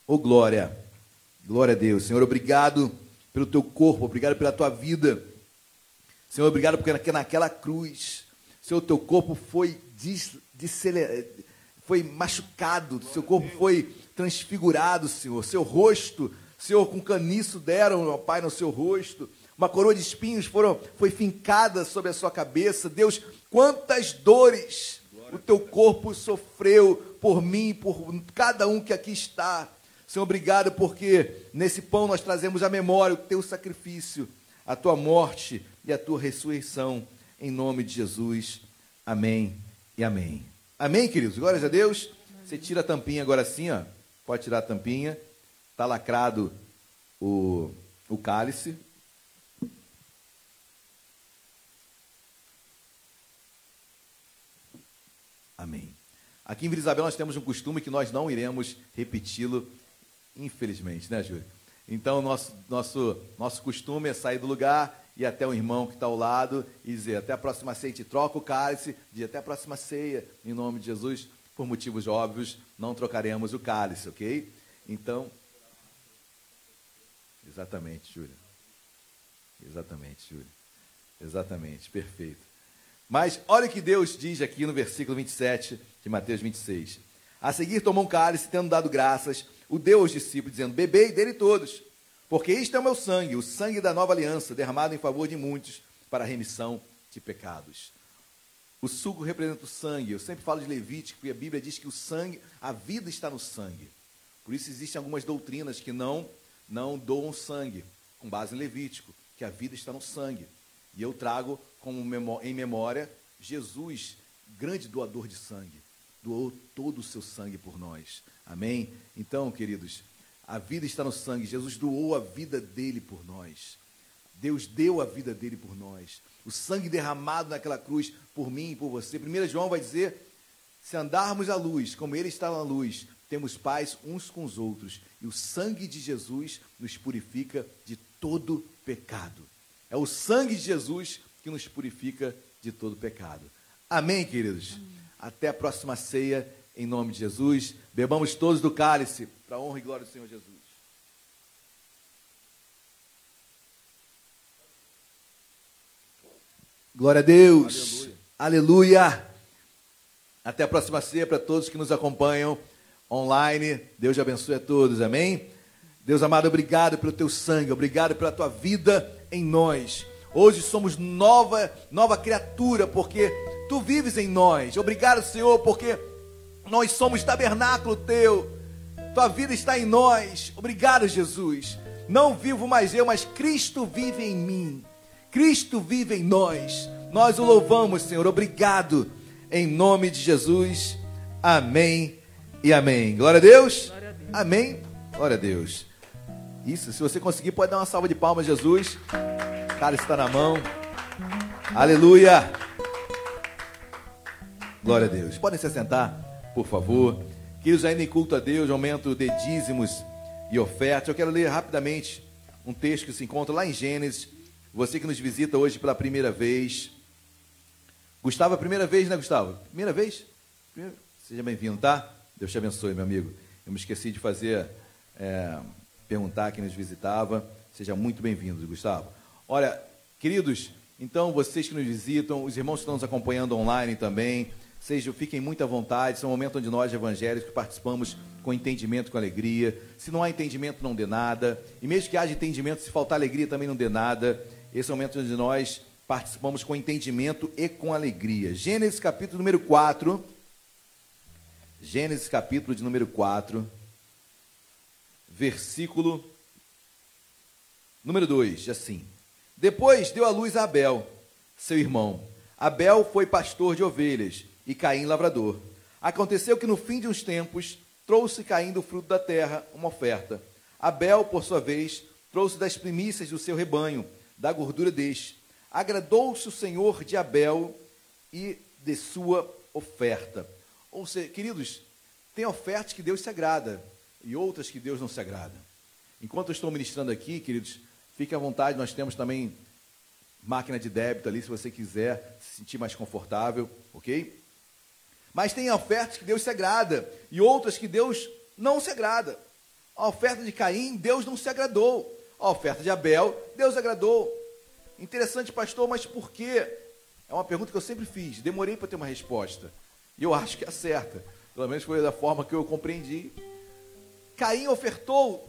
Oh glória, glória a Deus. Senhor, obrigado pelo teu corpo, obrigado pela tua vida. Senhor, obrigado porque naquela cruz, Senhor, teu corpo foi, des, foi machucado, seu corpo foi transfigurado, Senhor. Seu rosto, Senhor, com caniço deram, ó Pai, no seu rosto. Uma coroa de espinhos foram, foi fincada sobre a sua cabeça. Deus, quantas dores o teu corpo sofreu por mim, por cada um que aqui está. Senhor, obrigado porque nesse pão nós trazemos à memória o teu sacrifício, a tua morte e a tua ressurreição, em nome de Jesus. Amém e amém. Amém, queridos? Glórias a Deus. Você tira a tampinha agora sim, ó. Pode tirar a tampinha. Está lacrado o, o cálice. Amém. Aqui em Vila Isabel nós temos um costume que nós não iremos repeti-lo Infelizmente, né, Júlio? Então, nosso, nosso, nosso costume é sair do lugar e até o irmão que está ao lado e dizer até a próxima ceia, te troca o cálice, diz até a próxima ceia, em nome de Jesus, por motivos óbvios, não trocaremos o cálice, ok? Então, exatamente, Júlio. Exatamente, Júlio. Exatamente, perfeito. Mas olha o que Deus diz aqui no versículo 27 de Mateus 26. A seguir tomou um cálice, tendo dado graças, o deu aos discípulos, dizendo: Bebei dele todos, porque isto é o meu sangue, o sangue da nova aliança, derramado em favor de muitos para a remissão de pecados. O suco representa o sangue. Eu sempre falo de Levítico e a Bíblia diz que o sangue, a vida está no sangue. Por isso existem algumas doutrinas que não não doam sangue, com base em Levítico, que a vida está no sangue. E eu trago como em memória Jesus, grande doador de sangue, doou todo o seu sangue por nós. Amém? Então, queridos, a vida está no sangue. Jesus doou a vida dele por nós. Deus deu a vida dele por nós. O sangue derramado naquela cruz por mim e por você. 1 João vai dizer: se andarmos à luz, como ele está na luz, temos paz uns com os outros. E o sangue de Jesus nos purifica de todo pecado. É o sangue de Jesus que nos purifica de todo pecado. Amém, queridos? Amém. Até a próxima ceia, em nome de Jesus. Bebamos todos do cálice, para a honra e glória do Senhor Jesus. Glória a Deus. Aleluia. Aleluia. Até a próxima ceia para todos que nos acompanham online. Deus abençoe a todos. Amém. Deus amado, obrigado pelo teu sangue, obrigado pela tua vida em nós. Hoje somos nova, nova criatura, porque tu vives em nós. Obrigado, Senhor, porque nós somos tabernáculo teu. Tua vida está em nós. Obrigado, Jesus. Não vivo mais eu, mas Cristo vive em mim. Cristo vive em nós. Nós o louvamos, Senhor. Obrigado. Em nome de Jesus. Amém e amém. Glória a Deus. Glória a Deus. Amém. Glória a Deus. Isso, se você conseguir, pode dar uma salva de palmas, Jesus. Cara está na mão. Aleluia. Glória a Deus. Podem se sentar, por favor. Queridos, ainda em culto a Deus, aumento de dízimos e ofertas. Eu quero ler rapidamente um texto que se encontra lá em Gênesis, você que nos visita hoje pela primeira vez. Gustavo, a primeira vez, né, Gustavo? Primeira vez? Seja bem-vindo, tá? Deus te abençoe, meu amigo. Eu me esqueci de fazer, é, perguntar quem nos visitava. Seja muito bem-vindo, Gustavo. Olha, queridos, então vocês que nos visitam, os irmãos que estão nos acompanhando online também, sejam, fiquem muito à vontade. Esse é um momento onde nós, evangélicos, participamos com entendimento, com alegria. Se não há entendimento, não dê nada. E mesmo que haja entendimento, se faltar alegria, também não dê nada. Esse é o momento onde nós participamos com entendimento e com alegria. Gênesis capítulo número 4. Gênesis capítulo de número 4, versículo número 2, assim. Depois deu à luz a Abel, seu irmão. Abel foi pastor de ovelhas e Caim lavrador. Aconteceu que no fim de uns tempos trouxe Caim do fruto da terra uma oferta. Abel, por sua vez, trouxe das primícias do seu rebanho da gordura deste. Agradou-se o Senhor de Abel e de sua oferta. Ou seja, queridos, tem ofertas que Deus se agrada e outras que Deus não se agrada. Enquanto eu estou ministrando aqui, queridos, fique à vontade, nós temos também máquina de débito ali, se você quiser se sentir mais confortável, ok? Mas tem ofertas que Deus se agrada e outras que Deus não se agrada. A oferta de Caim, Deus não se agradou. A oferta de Abel, Deus agradou. Interessante, pastor, mas por quê? É uma pergunta que eu sempre fiz, demorei para ter uma resposta. E eu acho que é certa. Pelo menos foi da forma que eu compreendi. Caim ofertou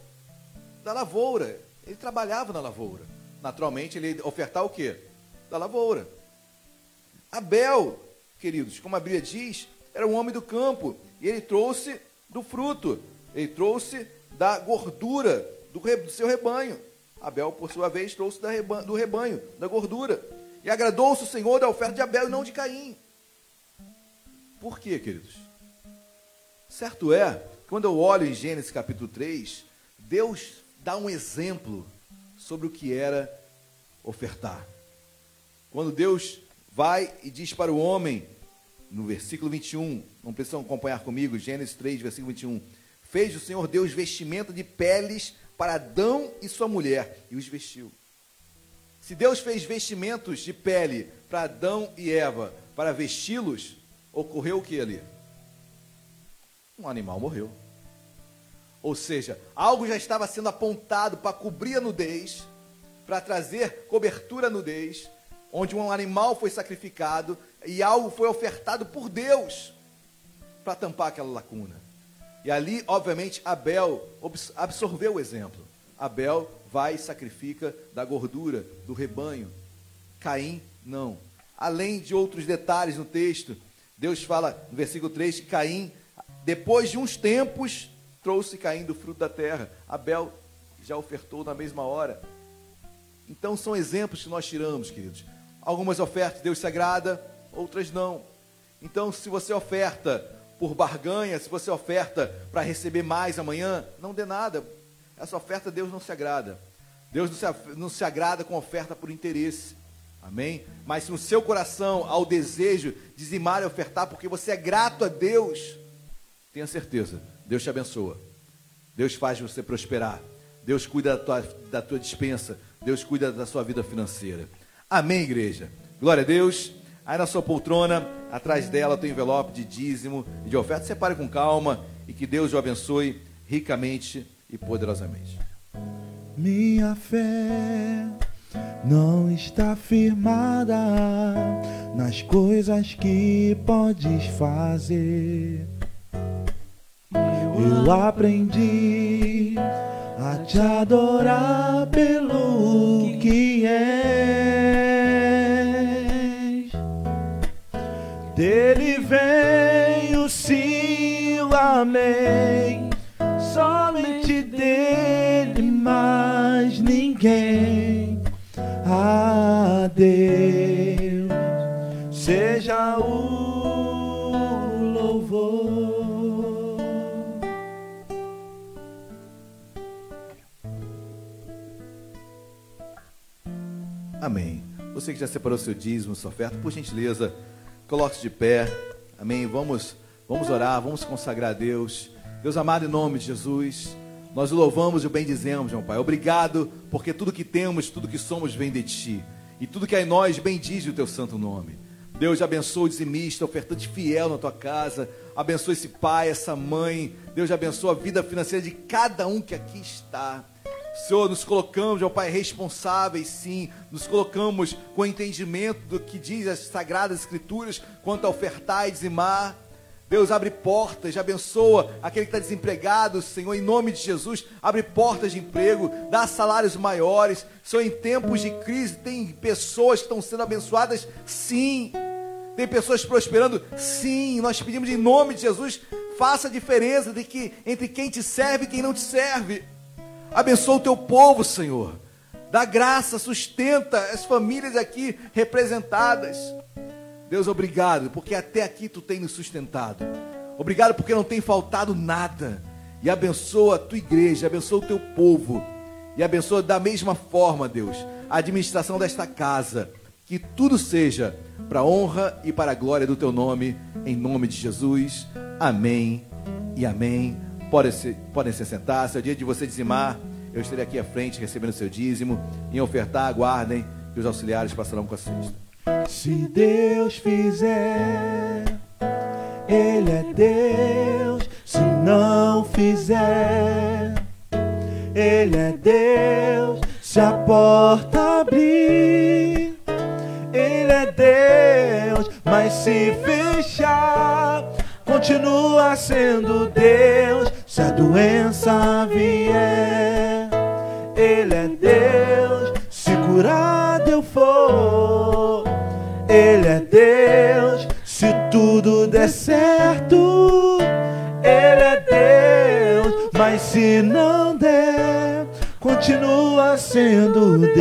da lavoura. Ele trabalhava na lavoura. Naturalmente, ele ofertar o quê? Da lavoura. Abel, queridos, como a Bíblia diz, era um homem do campo. E ele trouxe do fruto. Ele trouxe da gordura do, do seu rebanho. Abel, por sua vez, trouxe rebanho, do rebanho, da gordura. E agradou-se o Senhor da oferta de Abel e não de Caim. Por quê, queridos? Certo é, quando eu olho em Gênesis capítulo 3, Deus dá um exemplo sobre o que era ofertar. Quando Deus vai e diz para o homem, no versículo 21, não precisam acompanhar comigo, Gênesis 3, versículo 21, fez o Senhor Deus vestimenta de peles para Adão e sua mulher e os vestiu. Se Deus fez vestimentos de pele para Adão e Eva para vesti-los, ocorreu o que ali? Um animal morreu. Ou seja, algo já estava sendo apontado para cobrir a nudez, para trazer cobertura à nudez, onde um animal foi sacrificado e algo foi ofertado por Deus para tampar aquela lacuna. E ali, obviamente, Abel absorveu o exemplo. Abel vai e sacrifica da gordura do rebanho. Caim, não. Além de outros detalhes no texto, Deus fala no versículo 3 que Caim, depois de uns tempos, trouxe Caim do fruto da terra. Abel já ofertou na mesma hora. Então são exemplos que nós tiramos, queridos. Algumas ofertas Deus se agrada, outras não. Então, se você oferta por barganha, se você oferta para receber mais amanhã, não dê nada. Essa oferta Deus não se agrada. Deus não se, não se agrada com oferta por interesse. Amém? Mas se no seu coração há o desejo de dizimar e ofertar porque você é grato a Deus, tenha certeza, Deus te abençoa. Deus faz você prosperar. Deus cuida da tua, da tua dispensa. Deus cuida da sua vida financeira. Amém, igreja? Glória a Deus. Aí na sua poltrona, atrás dela tem um envelope de dízimo e de oferta. Separe com calma e que Deus o abençoe ricamente e poderosamente. Minha fé não está firmada nas coisas que podes fazer. Eu aprendi a te adorar pelo que és. Dele vem o sim, o amém. Somente dele, mais ninguém. A Deus seja o louvor. Amém. Você que já separou seu dízimo, sua oferta, por gentileza, coloque-se de pé. Amém. Vamos, vamos orar, vamos consagrar a Deus. Deus amado, em nome de Jesus, nós louvamos e o bendizemos, meu Pai. Obrigado, porque tudo que temos, tudo que somos vem de Ti. E tudo que é em nós bendize o Teu santo nome. Deus abençoe o dizimista, ofertante fiel na tua casa. Abençoe esse pai, essa mãe. Deus abençoe a vida financeira de cada um que aqui está. Senhor, nos colocamos, meu Pai, responsáveis, sim. Nos colocamos com entendimento do que diz as Sagradas Escrituras quanto a ofertar e dizimar. Deus abre portas, abençoa aquele que está desempregado, Senhor, em nome de Jesus, abre portas de emprego, dá salários maiores. Senhor, em tempos de crise, tem pessoas que estão sendo abençoadas, sim. Tem pessoas prosperando, sim. Nós pedimos em nome de Jesus, faça a diferença de que, entre quem te serve e quem não te serve. Abençoa o teu povo, Senhor. Dá graça, sustenta as famílias aqui representadas. Deus, obrigado, porque até aqui tu tem nos sustentado. Obrigado porque não tem faltado nada. E abençoa a tua igreja, abençoa o teu povo. E abençoa da mesma forma, Deus, a administração desta casa. Que tudo seja para a honra e para a glória do teu nome, em nome de Jesus. Amém e amém. Podem se, podem se sentar. Se é o dia de você dizimar, eu estarei aqui à frente recebendo seu dízimo. Em ofertar, aguardem que os auxiliares passarão com a cesta. Se Deus fizer, Ele é Deus. Se não fizer, Ele é Deus. Se a porta abrir, Ele é Deus. Mas se fechar, continua sendo Deus. Se a doença vier, Ele é Deus. Se curado eu for, Ele é Deus. Se tudo der certo, Ele é Deus. Mas se não der, continua sendo Deus.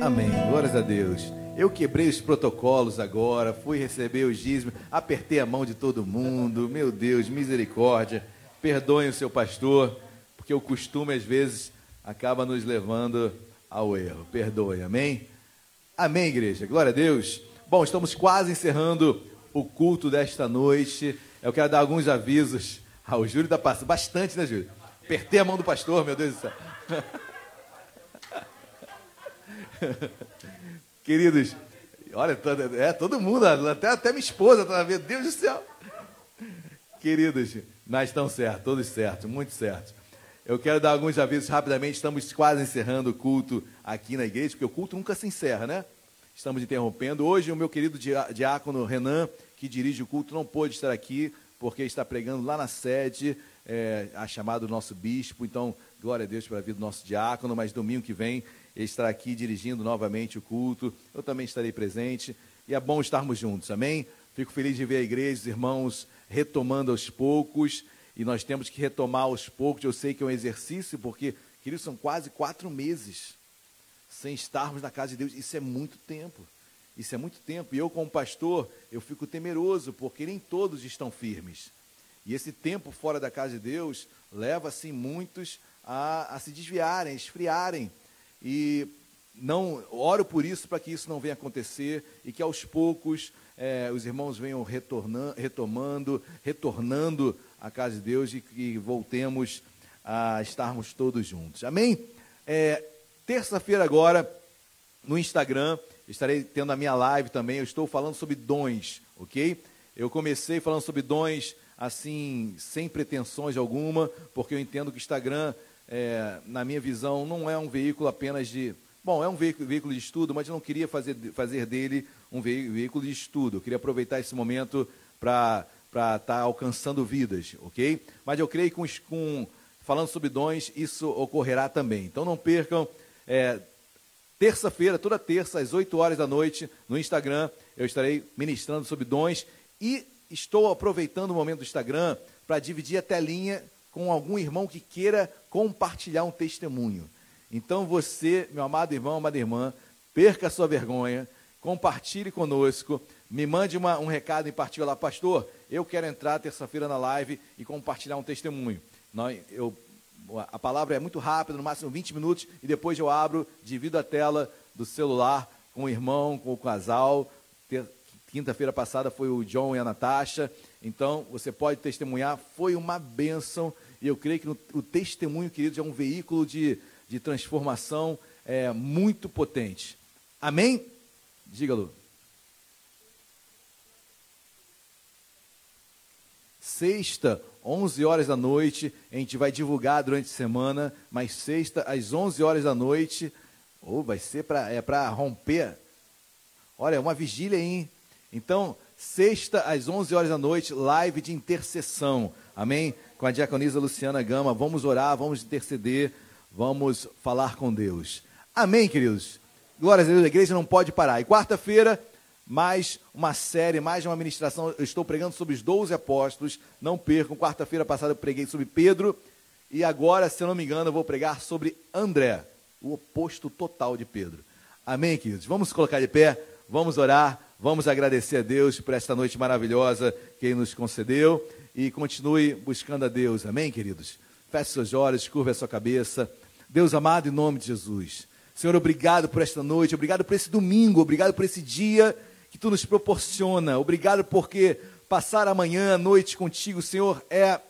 Amém. Glórias a Deus. Eu quebrei os protocolos agora, fui receber os dízimos, apertei a mão de todo mundo. Meu Deus, misericórdia. Perdoem o seu pastor, porque o costume às vezes acaba nos levando ao erro. Perdoe, amém? Amém, igreja. Glória a Deus. Bom, estamos quase encerrando o culto desta noite. Eu quero dar alguns avisos. Ah, o Júlio está passando bastante, né, Júlio? Apertei a mão do pastor, meu Deus do céu. Queridos, olha, é todo mundo, até, até minha esposa está vendo, Deus do céu. Queridos, mas estão certos, todos certos, muito certos. Eu quero dar alguns avisos rapidamente, estamos quase encerrando o culto aqui na igreja, porque o culto nunca se encerra, né? Estamos interrompendo. Hoje o meu querido diácono Renan, que dirige o culto, não pôde estar aqui porque está pregando lá na sede, é, a chamada do nosso bispo. Então, glória a Deus pela vida do nosso diácono. Mas domingo que vem estará aqui dirigindo novamente o culto. Eu também estarei presente. E é bom estarmos juntos, amém? Fico feliz de ver a igreja, os irmãos retomando aos poucos. E nós temos que retomar aos poucos. Eu sei que é um exercício, porque, queridos, são quase quatro meses sem estarmos na casa de Deus. Isso é muito tempo. Isso é muito tempo. E eu, como pastor, eu fico temeroso, porque nem todos estão firmes. E esse tempo fora da casa de Deus leva, assim, muitos a, a se desviarem, a esfriarem. E não oro por isso, para que isso não venha acontecer e que aos poucos é, os irmãos venham retornando, retomando, retornando à casa de Deus e que voltemos a estarmos todos juntos. Amém? É, Terça-feira agora, no Instagram, estarei tendo a minha live também. Eu estou falando sobre dons, ok? Eu comecei falando sobre dons assim, sem pretensões alguma, porque eu entendo que o Instagram, é, na minha visão, não é um veículo apenas de. Bom, é um veículo, de estudo, mas eu não queria fazer, fazer dele um veículo de estudo. Eu queria aproveitar esse momento para estar tá alcançando vidas, ok? Mas eu creio que com, com, falando sobre dons, isso ocorrerá também. Então não percam. É, Terça-feira, toda terça, às 8 horas da noite, no Instagram, eu estarei ministrando sobre dons e estou aproveitando o momento do Instagram para dividir a telinha com algum irmão que queira compartilhar um testemunho. Então você, meu amado irmão, amada irmã, perca a sua vergonha, compartilhe conosco, me mande uma, um recado em particular, pastor, eu quero entrar terça-feira na live e compartilhar um testemunho. Nós, eu a palavra é muito rápida, no máximo 20 minutos, e depois eu abro, divido a tela do celular com o irmão, com o casal. Quinta-feira passada foi o John e a Natasha. Então, você pode testemunhar, foi uma bênção. E eu creio que o testemunho, queridos, é um veículo de, de transformação é, muito potente. Amém? Diga, Lu. Sexta, 11 horas da noite, a gente vai divulgar durante a semana, mas sexta, às 11 horas da noite, ou oh, vai ser para é para romper. Olha, é uma vigília hein? Então, sexta, às 11 horas da noite, live de intercessão, amém? Com a diaconisa Luciana Gama, vamos orar, vamos interceder, vamos falar com Deus. Amém, queridos? Glórias a Deus, a igreja não pode parar. E quarta-feira, mais uma série, mais uma ministração. Eu estou pregando sobre os 12 apóstolos. Não percam. Quarta-feira passada eu preguei sobre Pedro. E agora, se eu não me engano, eu vou pregar sobre André, o oposto total de Pedro. Amém, queridos? Vamos colocar de pé, vamos orar, vamos agradecer a Deus por esta noite maravilhosa que Ele nos concedeu. E continue buscando a Deus. Amém, queridos? Feche seus olhos, curva a sua cabeça. Deus amado, em nome de Jesus. Senhor, obrigado por esta noite, obrigado por esse domingo, obrigado por esse dia que tu nos proporciona. Obrigado porque passar amanhã à noite contigo, Senhor, é,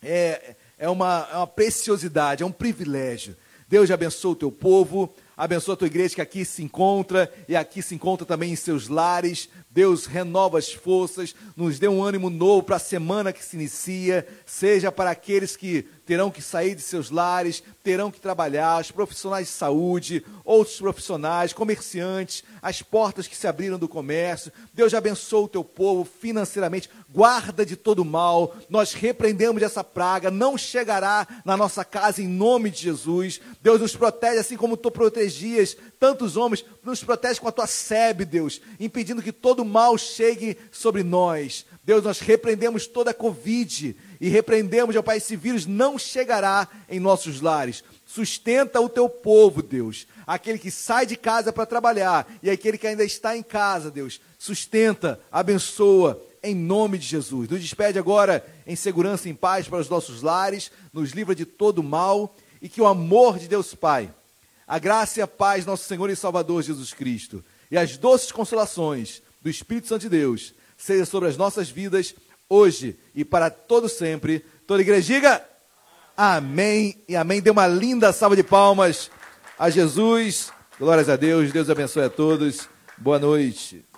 é, é, uma, é uma preciosidade, é um privilégio. Deus abençoe o teu povo, abençoa a tua igreja que aqui se encontra e aqui se encontra também em seus lares. Deus renova as forças, nos dê um ânimo novo para a semana que se inicia, seja para aqueles que terão que sair de seus lares, terão que trabalhar, os profissionais de saúde, outros profissionais, comerciantes, as portas que se abriram do comércio. Deus abençoe o teu povo financeiramente, guarda de todo mal. Nós repreendemos essa praga, não chegará na nossa casa em nome de Jesus. Deus nos protege assim como tu protegias tantos homens, nos protege com a tua sebe, Deus, impedindo que todo mal chegue sobre nós. Deus, nós repreendemos toda a Covid e repreendemos, ó Pai, esse vírus não chegará em nossos lares. Sustenta o teu povo, Deus. Aquele que sai de casa para trabalhar e aquele que ainda está em casa, Deus. Sustenta, abençoa, em nome de Jesus. Nos despede agora em segurança e em paz para os nossos lares, nos livra de todo mal e que o amor de Deus Pai, a graça e a paz, nosso Senhor e Salvador Jesus Cristo, e as doces consolações do Espírito Santo de Deus, seja sobre as nossas vidas hoje e para todo sempre. Toda igreja diga amém e amém. Dê uma linda salva de palmas a Jesus. Glórias a Deus. Deus abençoe a todos. Boa noite.